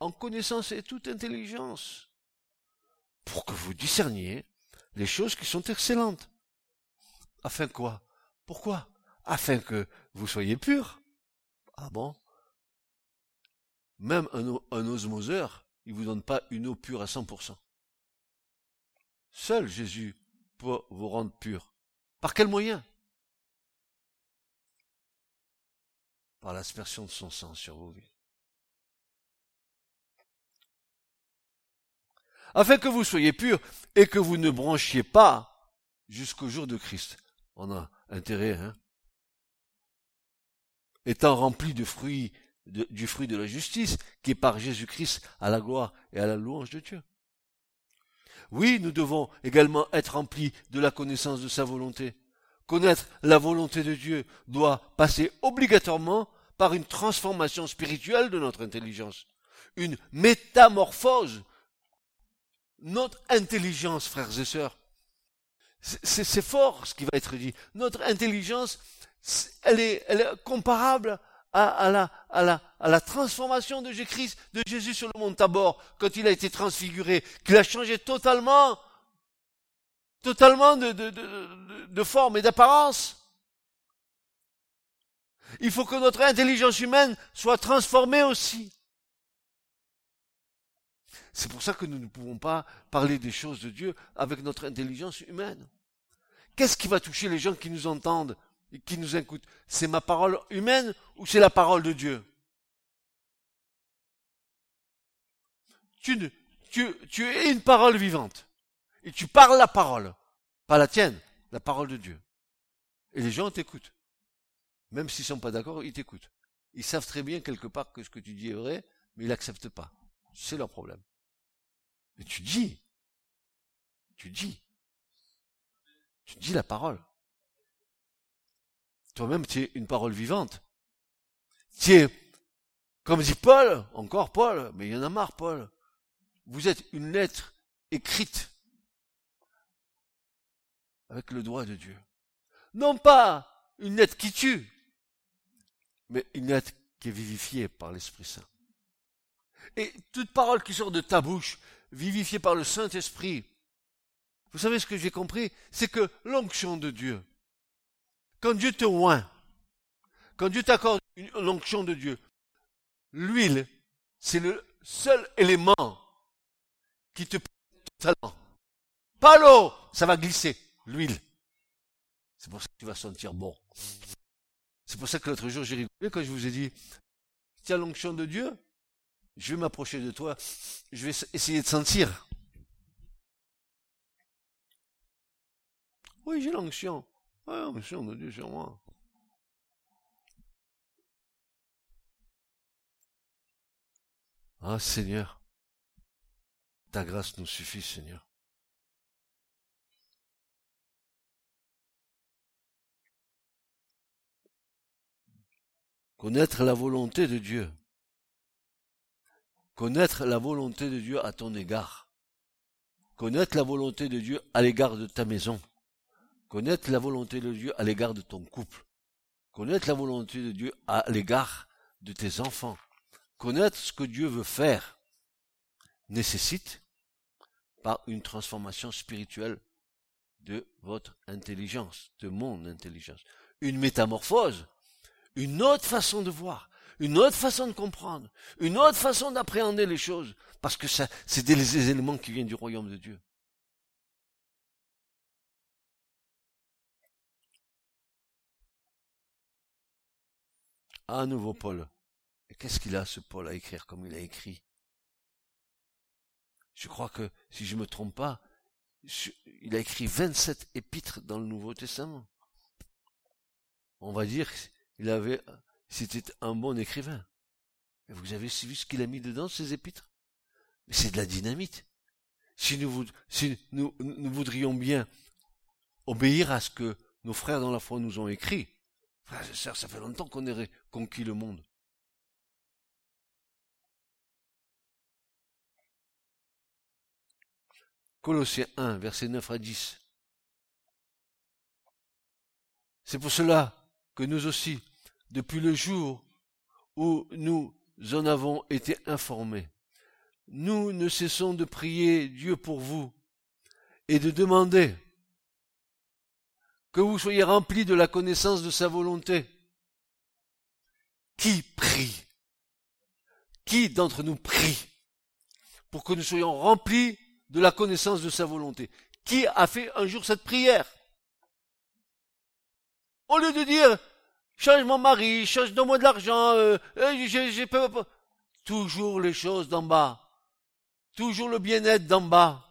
en connaissance et toute intelligence, pour que vous discerniez les choses qui sont excellentes. Afin quoi? Pourquoi? Afin que vous soyez purs. Ah bon? Même un, osmoseur, il vous donne pas une eau pure à 100%. Seul Jésus peut vous rendre pur. Par quel moyen? Par l'aspersion de son sang sur vos vies. afin que vous soyez purs et que vous ne branchiez pas jusqu'au jour de Christ. On a intérêt, hein Étant rempli de fruits, du fruit de la justice, qui est par Jésus-Christ à la gloire et à la louange de Dieu. Oui, nous devons également être remplis de la connaissance de sa volonté. Connaître la volonté de Dieu doit passer obligatoirement par une transformation spirituelle de notre intelligence, une métamorphose notre intelligence, frères et sœurs, c'est fort ce qui va être dit. Notre intelligence, elle est, comparable à, la, transformation de Jésus, de Jésus sur le mont Tabor, quand il a été transfiguré, qu'il a changé totalement, totalement de forme et d'apparence. Il faut que notre intelligence humaine soit transformée aussi. C'est pour ça que nous ne pouvons pas parler des choses de Dieu avec notre intelligence humaine. Qu'est-ce qui va toucher les gens qui nous entendent et qui nous écoutent? C'est ma parole humaine ou c'est la parole de Dieu? Tu, es une parole vivante. Et tu parles la parole. Pas la tienne, la parole de Dieu. Et les gens t'écoutent. Même s'ils sont pas d'accord, ils t'écoutent. Ils savent très bien quelque part que ce que tu dis est vrai, mais ils l'acceptent pas. C'est leur problème. Mais tu dis. Tu dis. Tu dis la parole. Toi-même, tu es une parole vivante. Tu es, comme dit Paul, encore Paul, mais il y en a marre, Paul. Vous êtes une lettre écrite avec le droit de Dieu. Non pas une lettre qui tue, mais une lettre qui est vivifiée par l'Esprit Saint. Et toute parole qui sort de ta bouche, vivifié par le Saint-Esprit. Vous savez ce que j'ai compris? C'est que l'onction de Dieu, quand Dieu te oint, quand Dieu t'accorde l'onction de Dieu, l'huile, c'est le seul élément qui te totalement. Pas l'eau, ça va glisser, l'huile. C'est pour ça que tu vas sentir bon. C'est pour ça que l'autre jour j'ai rigolé quand je vous ai dit, tiens l'onction de Dieu, je vais m'approcher de toi, je vais essayer de sentir. Oui, j'ai l'onction. Oui, l'onction de Dieu sur moi. Ah Seigneur, ta grâce nous suffit, Seigneur. Connaître la volonté de Dieu connaître la volonté de Dieu à ton égard. Connaître la volonté de Dieu à l'égard de ta maison. Connaître la volonté de Dieu à l'égard de ton couple. Connaître la volonté de Dieu à l'égard de tes enfants. Connaître ce que Dieu veut faire nécessite par une transformation spirituelle de votre intelligence, de mon intelligence. Une métamorphose, une autre façon de voir, une autre façon de comprendre, une autre façon d'appréhender les choses, parce que ça, c'est des éléments qui viennent du royaume de Dieu. À nouveau Paul. Et qu'est-ce qu'il a ce Paul à écrire comme il a écrit? Je crois que, si je ne me trompe pas, il a écrit 27 épîtres dans le Nouveau Testament. On va dire qu'il avait, c'était un bon écrivain. Vous avez vu ce qu'il a mis dedans, ces épîtres? C'est de la dynamite. Si nous, nous, voudrions bien obéir à ce que nos frères dans la foi nous ont écrit, frères et sœurs, ça fait longtemps qu'on ait conquis le monde. Colossiens 1, versets 9 à 10. C'est pour cela que nous aussi, depuis le jour où nous en avons été informés, nous ne cessons de prier Dieu pour vous et de demander que vous soyez remplis de la connaissance de sa volonté. Qui prie? Qui d'entre nous prie pour que nous soyons remplis de la connaissance de sa volonté? Qui a fait un jour cette prière? Au lieu de dire change mon mari, change donne-moi de l'argent, euh, euh j'ai pas... toujours les choses d'en bas, toujours le bien-être d'en bas.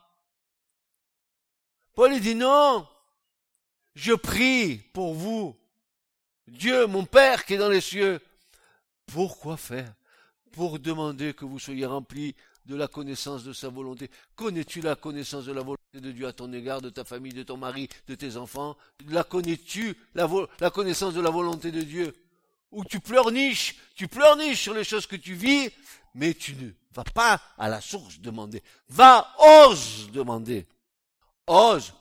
Paul dit non, je prie pour vous. Dieu, mon Père qui est dans les cieux. Pourquoi faire? Pour demander que vous soyez remplis de la connaissance de sa volonté. Connais-tu la connaissance de la volonté de Dieu à ton égard, de ta famille, de ton mari, de tes enfants? La connais-tu, la, connaissance de la volonté de Dieu? Ou tu pleurniches, tu pleurniches sur les choses que tu vis, mais tu ne vas pas à la source demander. Va, ose demander. Ose.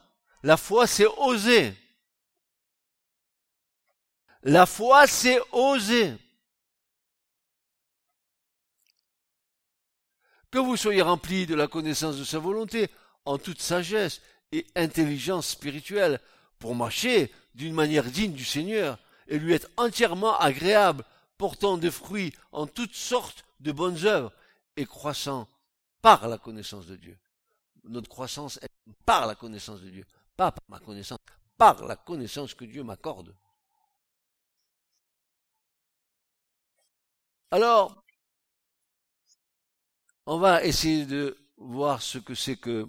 La foi, c'est oser. La foi, c'est oser. Que vous soyez remplis de la connaissance de sa volonté, en toute sagesse et intelligence spirituelle, pour marcher d'une manière digne du Seigneur, et lui être entièrement agréable, portant des fruits en toutes sortes de bonnes œuvres, et croissant par la connaissance de Dieu. Notre croissance est par la connaissance de Dieu, pas par ma connaissance, par la connaissance que Dieu m'accorde. Alors, on va essayer de voir ce que c'est que,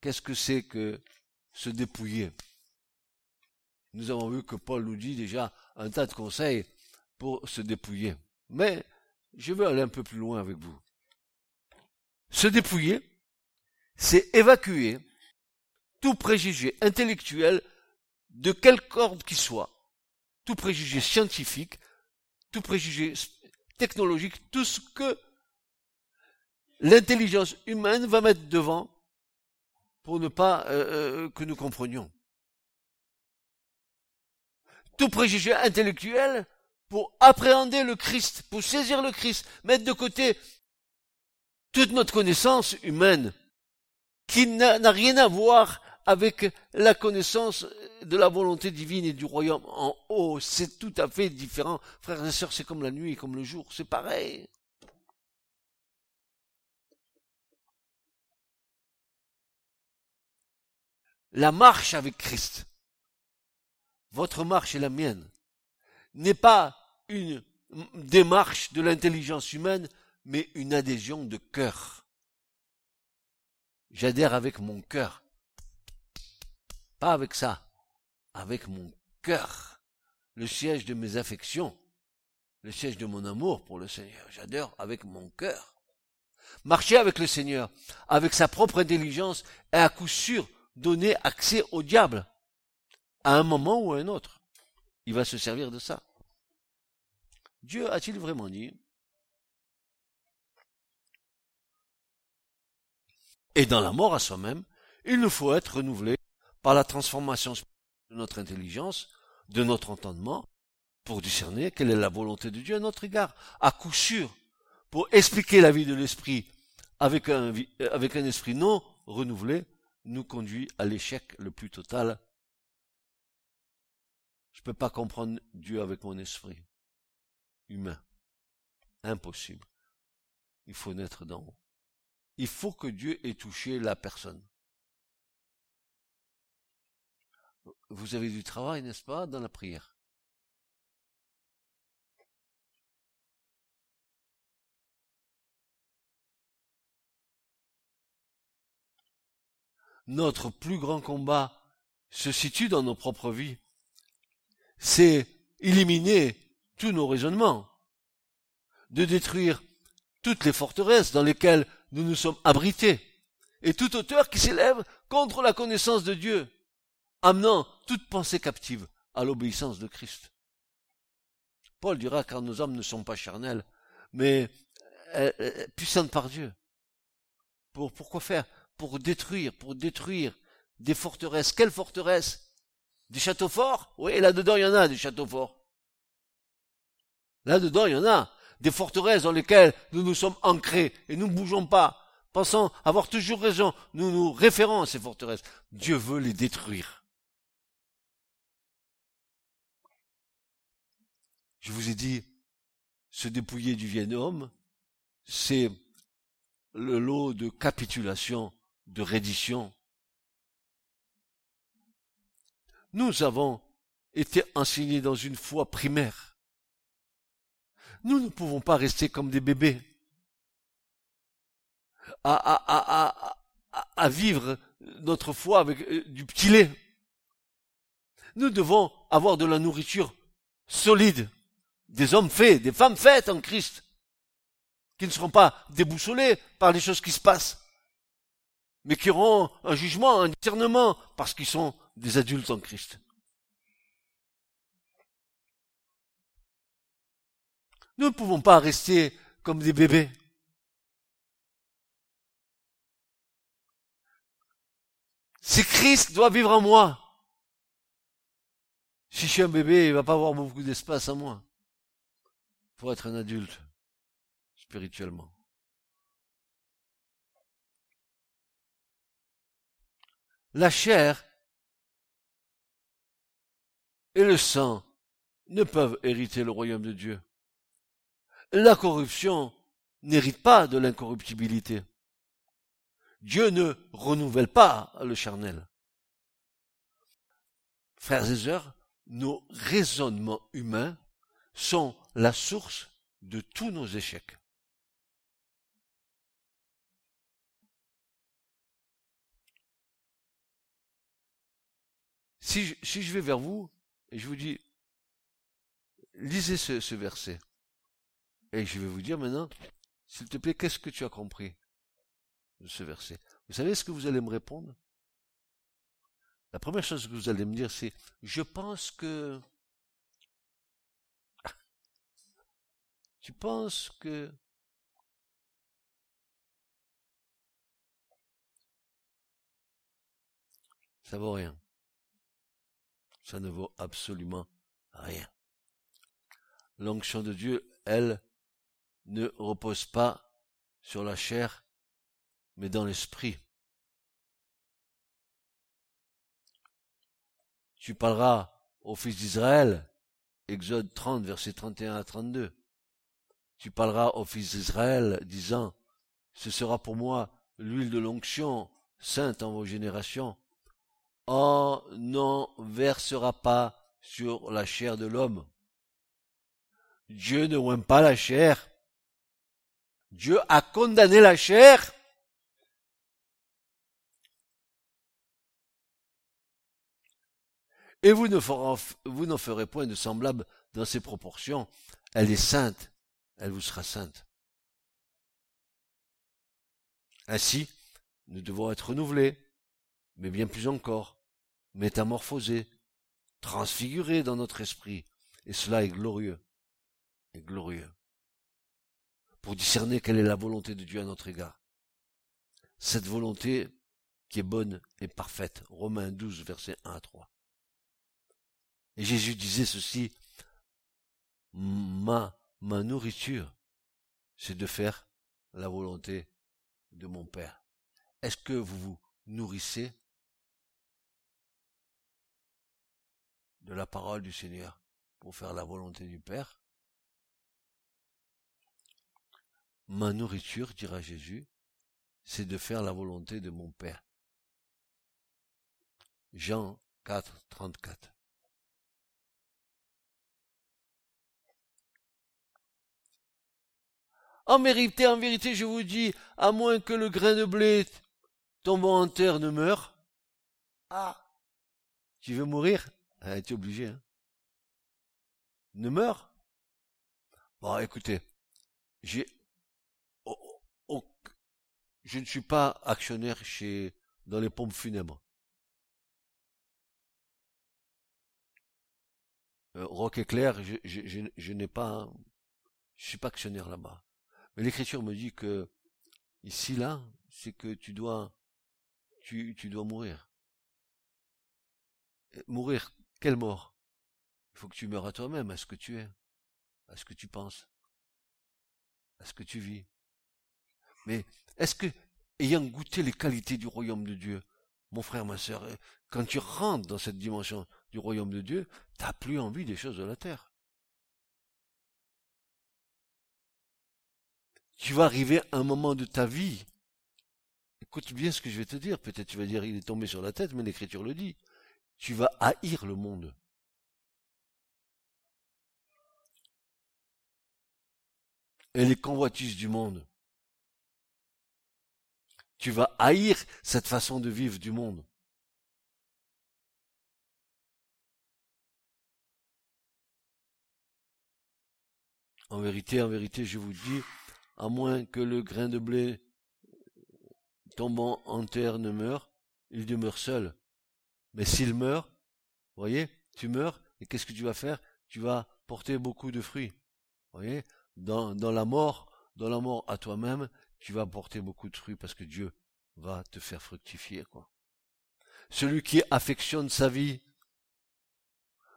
qu'est-ce que c'est que se dépouiller. Nous avons vu que Paul nous dit déjà un tas de conseils pour se dépouiller. Mais je veux aller un peu plus loin avec vous. Se dépouiller, c'est évacuer tout préjugé intellectuel de quelque ordre qu'il soit, tout préjugé scientifique, tout préjugé technologique, tout ce que l'intelligence humaine va mettre devant pour ne pas euh, euh, que nous comprenions. Tout préjugé intellectuel pour appréhender le Christ, pour saisir le Christ, mettre de côté toute notre connaissance humaine qui n'a rien à voir avec la connaissance de la volonté divine et du royaume en haut. C'est tout à fait différent. Frères et sœurs, c'est comme la nuit, comme le jour, c'est pareil. La marche avec Christ, votre marche et la mienne, n'est pas une démarche de l'intelligence humaine, mais une adhésion de cœur. J'adhère avec mon cœur. Pas avec ça, avec mon cœur, le siège de mes affections, le siège de mon amour pour le Seigneur. J'adore avec mon cœur. Marcher avec le Seigneur, avec sa propre intelligence, est à coup sûr donner accès au diable, à un moment ou à un autre. Il va se servir de ça. Dieu a-t-il vraiment dit? Et dans la mort à soi-même, il nous faut être renouvelé par la transformation de notre intelligence, de notre entendement, pour discerner quelle est la volonté de Dieu à notre égard. À coup sûr, pour expliquer la vie de l'esprit avec un, avec un esprit non renouvelé, nous conduit à l'échec le plus total. Je ne peux pas comprendre Dieu avec mon esprit humain. Impossible. Il faut naître d'en haut. Il faut que Dieu ait touché la personne. Vous avez du travail, n'est-ce pas, dans la prière? Notre plus grand combat se situe dans nos propres vies. C'est éliminer tous nos raisonnements, de détruire toutes les forteresses dans lesquelles nous nous sommes abrités, et toute hauteur qui s'élève contre la connaissance de Dieu, amenant toute pensée captive à l'obéissance de Christ. Paul dira car nos âmes ne sont pas charnelles, mais euh, euh, puissantes par Dieu. Pour pourquoi faire? Pour détruire, pour détruire des forteresses. Quelles forteresses? Des châteaux forts? Oui, là-dedans il y en a des châteaux forts. Là-dedans il y en a des forteresses dans lesquelles nous nous sommes ancrés et nous ne bougeons pas, pensant avoir toujours raison, nous nous référons à ces forteresses. Dieu veut les détruire. Je vous ai dit, se dépouiller du vieil homme, c'est le lot de capitulation, de reddition. Nous avons été enseignés dans une foi primaire. Nous ne pouvons pas rester comme des bébés à, vivre notre foi avec euh, du petit lait. Nous devons avoir de la nourriture solide, des hommes faits, des femmes faites en Christ, qui ne seront pas déboussolés par les choses qui se passent, mais qui auront un jugement, un discernement, parce qu'ils sont des adultes en Christ. Nous ne pouvons pas rester comme des bébés. Si Christ doit vivre en moi, si je suis un bébé, il ne va pas avoir beaucoup d'espace en moi pour être un adulte spirituellement. La chair et le sang ne peuvent hériter le royaume de Dieu la corruption n'hérite pas de l'incorruptibilité. Dieu ne renouvelle pas le charnel. Frères et sœurs, nos raisonnements humains sont la source de tous nos échecs. Si je, vais vers vous et je vous dis, lisez ce verset. Et je vais vous dire maintenant, s'il te plaît, qu'est-ce que tu as compris de ce verset? Vous savez ce que vous allez me répondre? La première chose que vous allez me dire, c'est, je pense que... Tu penses que... Ça vaut rien. Ça ne vaut absolument rien. L'onction de Dieu, elle, ne repose pas sur la chair, mais dans l'esprit. Tu parleras aux fils d'Israël, Exode 30, verset 31 à 32. Tu parleras aux fils d'Israël, disant, ce sera pour moi l'huile de l'onction, sainte en vos générations. On n'en versera pas sur la chair de l'homme. Dieu ne oint pas la chair, Dieu a condamné la chair. Et vous ne, vous n'en ferez point de semblable dans ses proportions. Elle est sainte, elle vous sera sainte. Ainsi, nous devons être renouvelés, mais bien plus encore, métamorphosés, transfigurés dans notre esprit. Et cela est glorieux, et glorieux pour discerner quelle est la volonté de Dieu à notre égard. cette volonté qui est bonne et parfaite. Romains 12, versets 1 à 3. Et Jésus disait ceci, ma, ma nourriture, c'est de faire la volonté de mon Père. Est-ce que vous vous nourrissez de la parole du Seigneur pour faire la volonté du Père Ma nourriture, dira Jésus, c'est de faire la volonté de mon Père. Jean 4, 34. En vérité, en vérité, je vous dis, à moins que le grain de blé tombant en terre ne meure. Ah, tu veux mourir? Ah, Tu es obligé. Hein ne meurt Bon, écoutez, j'ai, je ne suis pas actionnaire chez dans les pompes funèbres. Euh, Rock éclair, je, je, je, je n'ai pas, je suis pas actionnaire là-bas. Mais l'écriture me dit que ici là, c'est que tu dois, tu, tu dois mourir. mourir, quelle mort? Il faut que tu meurs à toi-même, à ce que tu es, à ce que tu penses, à ce que tu vis. Mais est-ce que, ayant goûté les qualités du royaume de Dieu, mon frère, ma sœur, quand tu rentres dans cette dimension du royaume de Dieu, t'as plus envie des choses de la terre? tu vas arriver à un moment de ta vie. Écoute bien ce que je vais te dire. Peut-être tu vas dire il est tombé sur la tête, mais l'écriture le dit. Tu vas haïr le monde. Et les convoitises du monde. Tu vas haïr cette façon de vivre du monde. En vérité, en vérité, je vous dis, à moins que le grain de blé tombant en terre ne meure, il demeure seul. Mais s'il meurt, voyez, tu meurs, et qu'est-ce que tu vas faire? Tu vas porter beaucoup de fruits. Voyez, dans, dans la mort, dans la mort à toi-même, tu vas porter beaucoup de fruits parce que Dieu va te faire fructifier, quoi. Celui qui affectionne sa vie,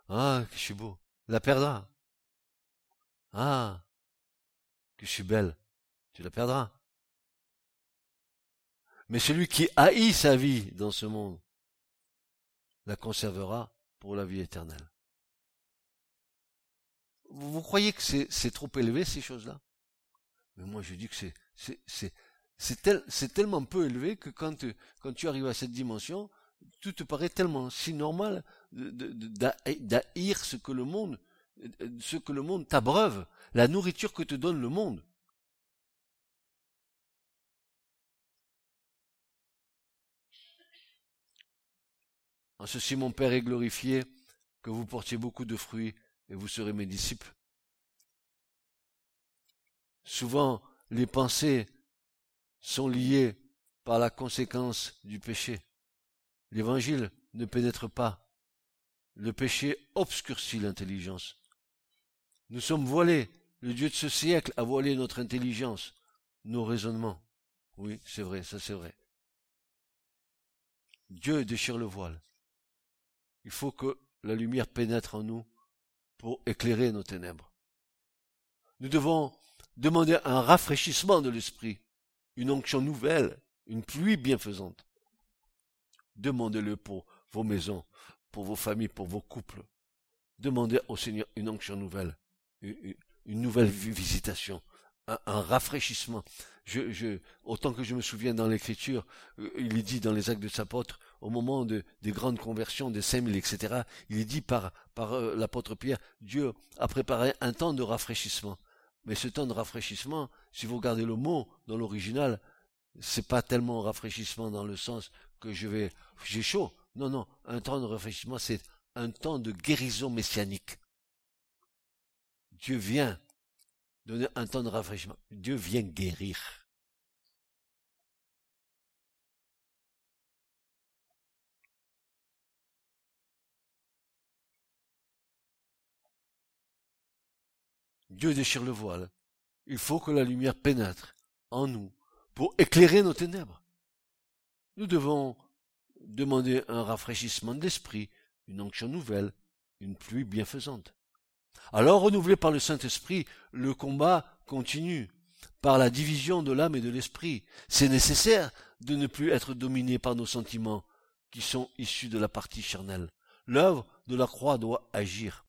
ah, que je suis beau, la perdra. Ah, que je suis belle, tu la perdras. Mais celui qui haït sa vie dans ce monde la conservera pour la vie éternelle. Vous, croyez que c'est trop élevé ces choses-là? Mais moi je dis que c'est tellement peu élevé que quand, quand tu arrives à cette dimension, tout te paraît tellement si normal d'haïr ce que le monde ce que le monde t'abreuve, la nourriture que te donne le monde. En ceci mon Père est glorifié, que vous portiez beaucoup de fruits et vous serez mes disciples. Souvent, les pensées sont liées par la conséquence du péché. L'évangile ne pénètre pas. Le péché obscurcit l'intelligence. Nous sommes voilés. Le Dieu de ce siècle a voilé notre intelligence, nos raisonnements. Oui, c'est vrai, ça c'est vrai. Dieu déchire le voile. Il faut que la lumière pénètre en nous pour éclairer nos ténèbres. Nous devons demander un rafraîchissement de l'esprit, une onction nouvelle, une pluie bienfaisante. Demandez-le pour vos maisons, pour vos familles, pour vos couples. Demandez au Seigneur une onction nouvelle, une nouvelle visitation, un, rafraîchissement. Autant que je me souviens dans l'écriture, euh, il est dit dans les actes de apôtres, au moment de, des grandes conversions, des 5000, etc., il est dit par, par euh, l'apôtre Pierre, Dieu a préparé un temps de rafraîchissement. Mais ce temps de rafraîchissement, si vous regardez le mot dans l'original, c'est pas tellement rafraîchissement dans le sens que je vais, j'ai chaud. Non, non, un temps de rafraîchissement, c'est un temps de guérison messianique. Dieu vient donner un temps de rafraîchissement. Dieu vient guérir. Dieu déchire le voile. Il faut que la lumière pénètre en nous pour éclairer nos ténèbres. nous devons demander un rafraîchissement d'esprit, une onction nouvelle, une pluie bienfaisante. Alors, renouvelé par le Saint-Esprit, le combat continue par la division de l'âme et de l'esprit. C'est nécessaire de ne plus être dominé par nos sentiments qui sont issus de la partie charnelle. L'œuvre de la croix doit agir.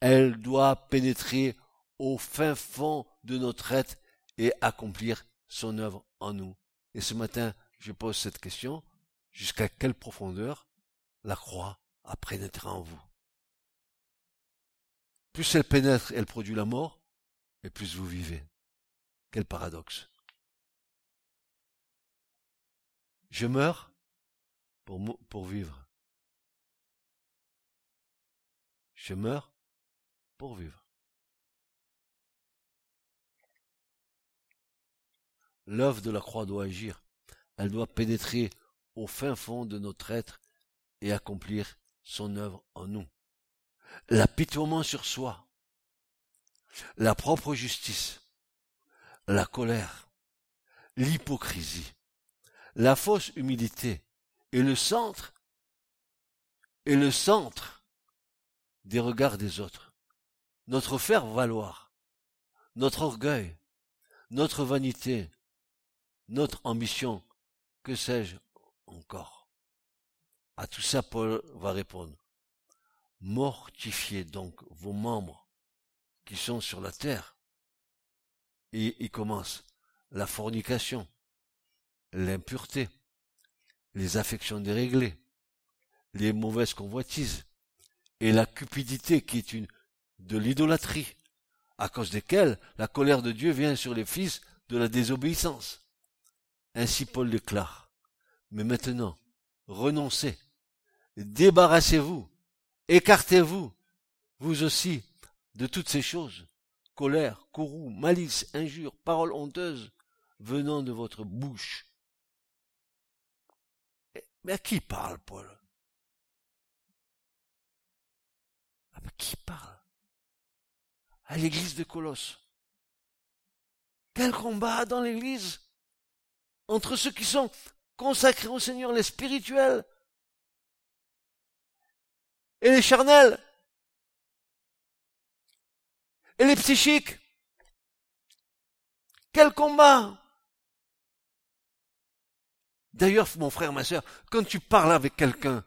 Elle doit pénétrer au fin fond de notre être et accomplir son œuvre en nous. Et ce matin, je pose cette question. Jusqu'à quelle profondeur la croix a pénétré en vous? Plus elle pénètre, elle produit la mort, et plus vous vivez. Quel paradoxe. Je meurs pour, pour vivre. Je meurs pour vivre. L'œuvre de la croix doit agir. Elle doit pénétrer au fin fond de notre être et accomplir son œuvre en nous. L'apitoiement sur soi, la propre justice, la colère, l'hypocrisie, la fausse humilité et le centre, et le centre des regards des autres, notre faire valoir, notre orgueil, notre vanité, notre ambition, que sais-je encore À tout ça, Paul va répondre. Mortifiez donc vos membres qui sont sur la terre. Et il commence la fornication, l'impureté, les affections déréglées, les mauvaises convoitises, et la cupidité qui est une de l'idolâtrie, à cause desquelles la colère de Dieu vient sur les fils de la désobéissance. Ainsi Paul déclare. Mais maintenant, renoncez, débarrassez-vous, écartez-vous, vous aussi, de toutes ces choses, colère, courroux, malice, injure, paroles honteuses, venant de votre bouche. Mais à qui parle Paul? À qui parle? À l'église de Colosse. Quel combat dans l'église entre ceux qui sont consacrés au Seigneur, les spirituels, et les charnels, et les psychiques. Quel combat D'ailleurs, mon frère, ma soeur, quand tu parles avec quelqu'un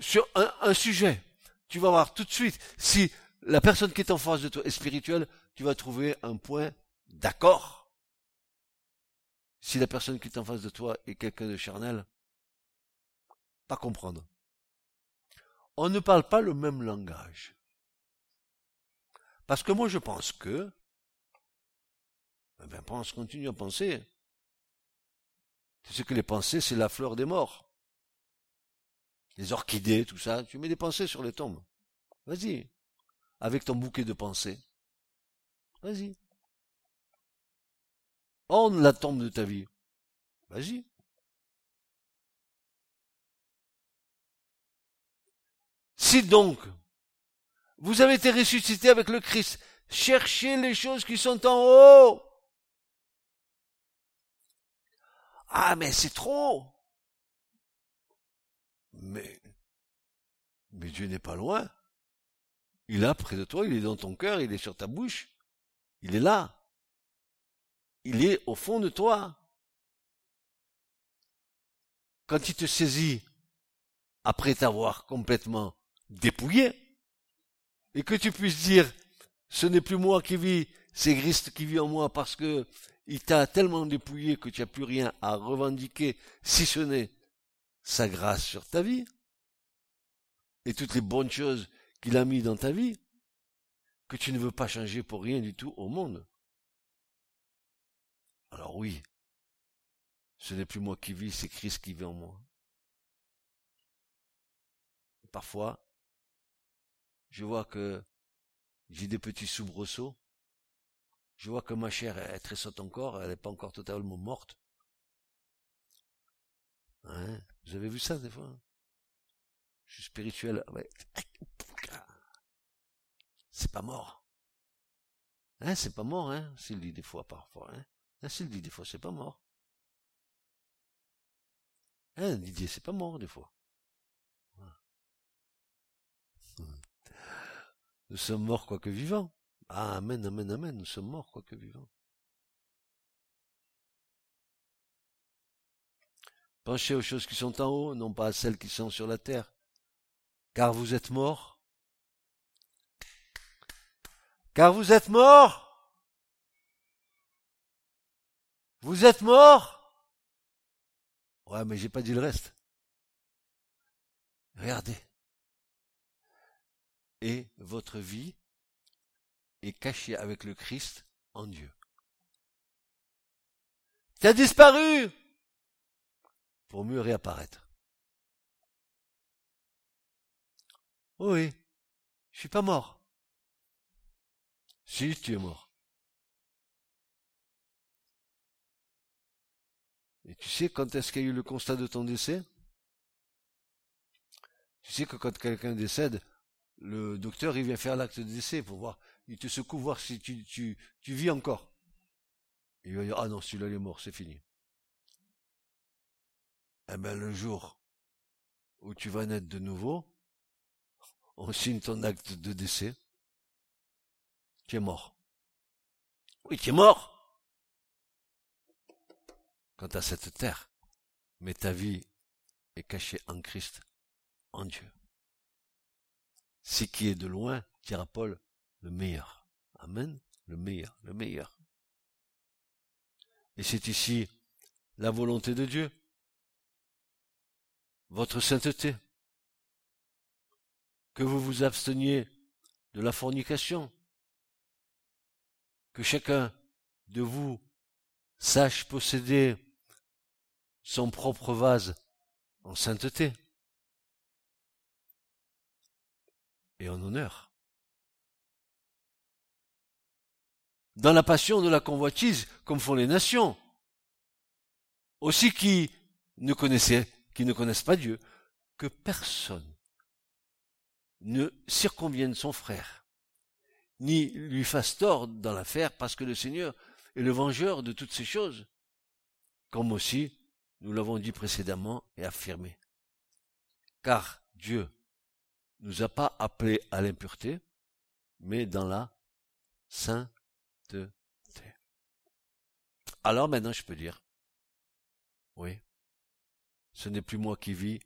sur un, un, sujet, tu vas voir tout de suite si la personne qui est en face de toi est spirituelle, tu vas trouver un point d'accord. Si la personne qui est en face de toi est quelqu'un de charnel, pas comprendre. On ne parle pas le même langage. Parce que moi je pense que, eh ben pense, continue à penser. Tu sais que les pensées, c'est la fleur des morts. Les orchidées, tout ça, tu mets des pensées sur les tombes. Vas-y. Avec ton bouquet de pensées. Vas-y. Orne la tombe de ta vie. Vas-y. Si donc vous avez été ressuscité avec le Christ, cherchez les choses qui sont en haut. Ah, mais c'est trop. Mais, mais Dieu n'est pas loin. Il est là près de toi, il est dans ton cœur, il est sur ta bouche. Il est là. Il est au fond de toi. Quand il te saisit après t'avoir complètement dépouillé, et que tu puisses dire, ce n'est plus moi qui vis, c'est Christ qui vit en moi parce que il t'a tellement dépouillé que tu n'as plus rien à revendiquer, si ce n'est sa grâce sur ta vie, et toutes les bonnes choses qu'il a mis dans ta vie, que tu ne veux pas changer pour rien du tout au monde. Alors oui, ce n'est plus moi qui vis, c'est Christ qui vit en moi. Parfois, je vois que j'ai des petits soubresauts. Je vois que ma chair est très saute encore, elle n'est pas encore totalement morte. Hein? Vous avez vu ça des fois Je suis spirituel. C'est pas mort. Hein, c'est pas mort, hein, s'il dit des fois parfois. Hein. Ainsi il dit des fois, c'est pas mort. Hein, Didier, c'est pas mort des fois. Nous sommes morts quoique vivants. Ah, amen, amen, amen, nous sommes morts quoique vivants. Penchez aux choses qui sont en haut, non pas à celles qui sont sur la terre. Car vous êtes morts. Car vous êtes morts. Vous êtes morts. Ouais, mais j'ai pas dit le reste. Regardez. Et votre vie est cachée avec le Christ en Dieu. Tu as disparu pour mieux réapparaître. Oui, je suis pas mort. Si, tu es mort. Et tu sais quand est-ce qu'il y a eu le constat de ton décès? Tu sais que quand quelqu'un décède, le docteur il vient faire l'acte de décès pour voir, il te secoue voir si tu, tu, tu vis encore. il va dire ah non celui-là il est mort, c'est fini. Eh ben le jour où tu vas naître de nouveau, on signe ton acte de décès. Tu es mort. Oui, tu es mort quant à cette terre, mais ta vie est cachée en Christ, en Dieu. Ce qui est de loin, dira Paul, le meilleur. Amen. Le meilleur, le meilleur. Et c'est ici la volonté de Dieu. Votre sainteté. Que vous vous absteniez de la fornication. Que chacun de vous sache posséder son propre vase en sainteté et en honneur. Dans la passion de la convoitise, comme font les nations, aussi qui ne connaissaient, qui ne connaissent pas Dieu, que personne ne circonvienne son frère, ni lui fasse tort dans l'affaire, parce que le Seigneur est le vengeur de toutes ces choses, comme aussi nous l'avons dit précédemment et affirmé. Car Dieu nous a pas appelés à l'impureté, mais dans la sainteté. Alors maintenant je peux dire, oui, ce n'est plus moi qui vis,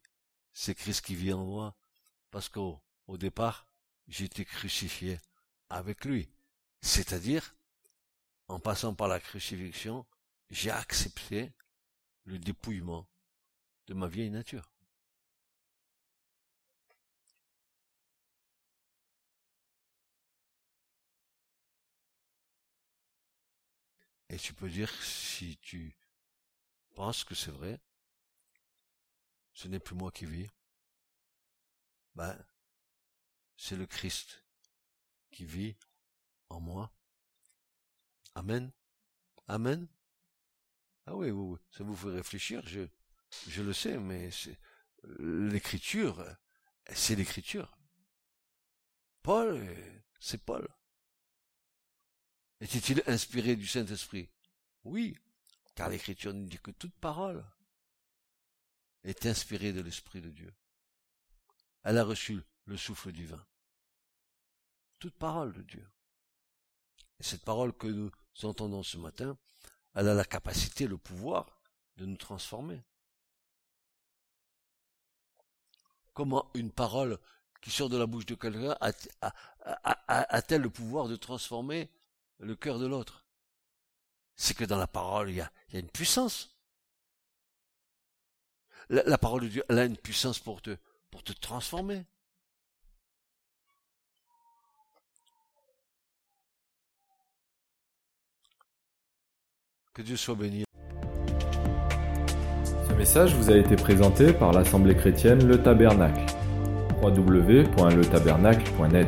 c'est Christ qui vit en moi, parce qu'au au départ, j'étais crucifié avec lui. C'est-à-dire, en passant par la crucifixion, j'ai accepté le dépouillement de ma vieille nature. Et tu peux dire, si tu penses que c'est vrai, ce n'est plus moi qui vis, ben, c'est le Christ qui vit en moi. Amen. Amen. Ah oui, ça vous fait réfléchir, je, je le sais, mais l'écriture, c'est l'écriture. Paul, c'est Paul. Était-il inspiré du Saint-Esprit? Oui, car l'écriture nous dit que toute parole est inspirée de l'Esprit de Dieu. Elle a reçu le souffle divin. Toute parole de Dieu. Et cette parole que nous entendons ce matin, elle a la capacité, le pouvoir de nous transformer. Comment une parole qui sort de la bouche de quelqu'un a-t-elle le pouvoir de transformer le cœur de l'autre? C'est que dans la parole, il y a, une puissance. La, parole de Dieu, a une puissance pour te, pour te transformer. Que Dieu soit béni. Ce message vous a été présenté par l'Assemblée chrétienne Le Tabernacle. www.letabernacle.net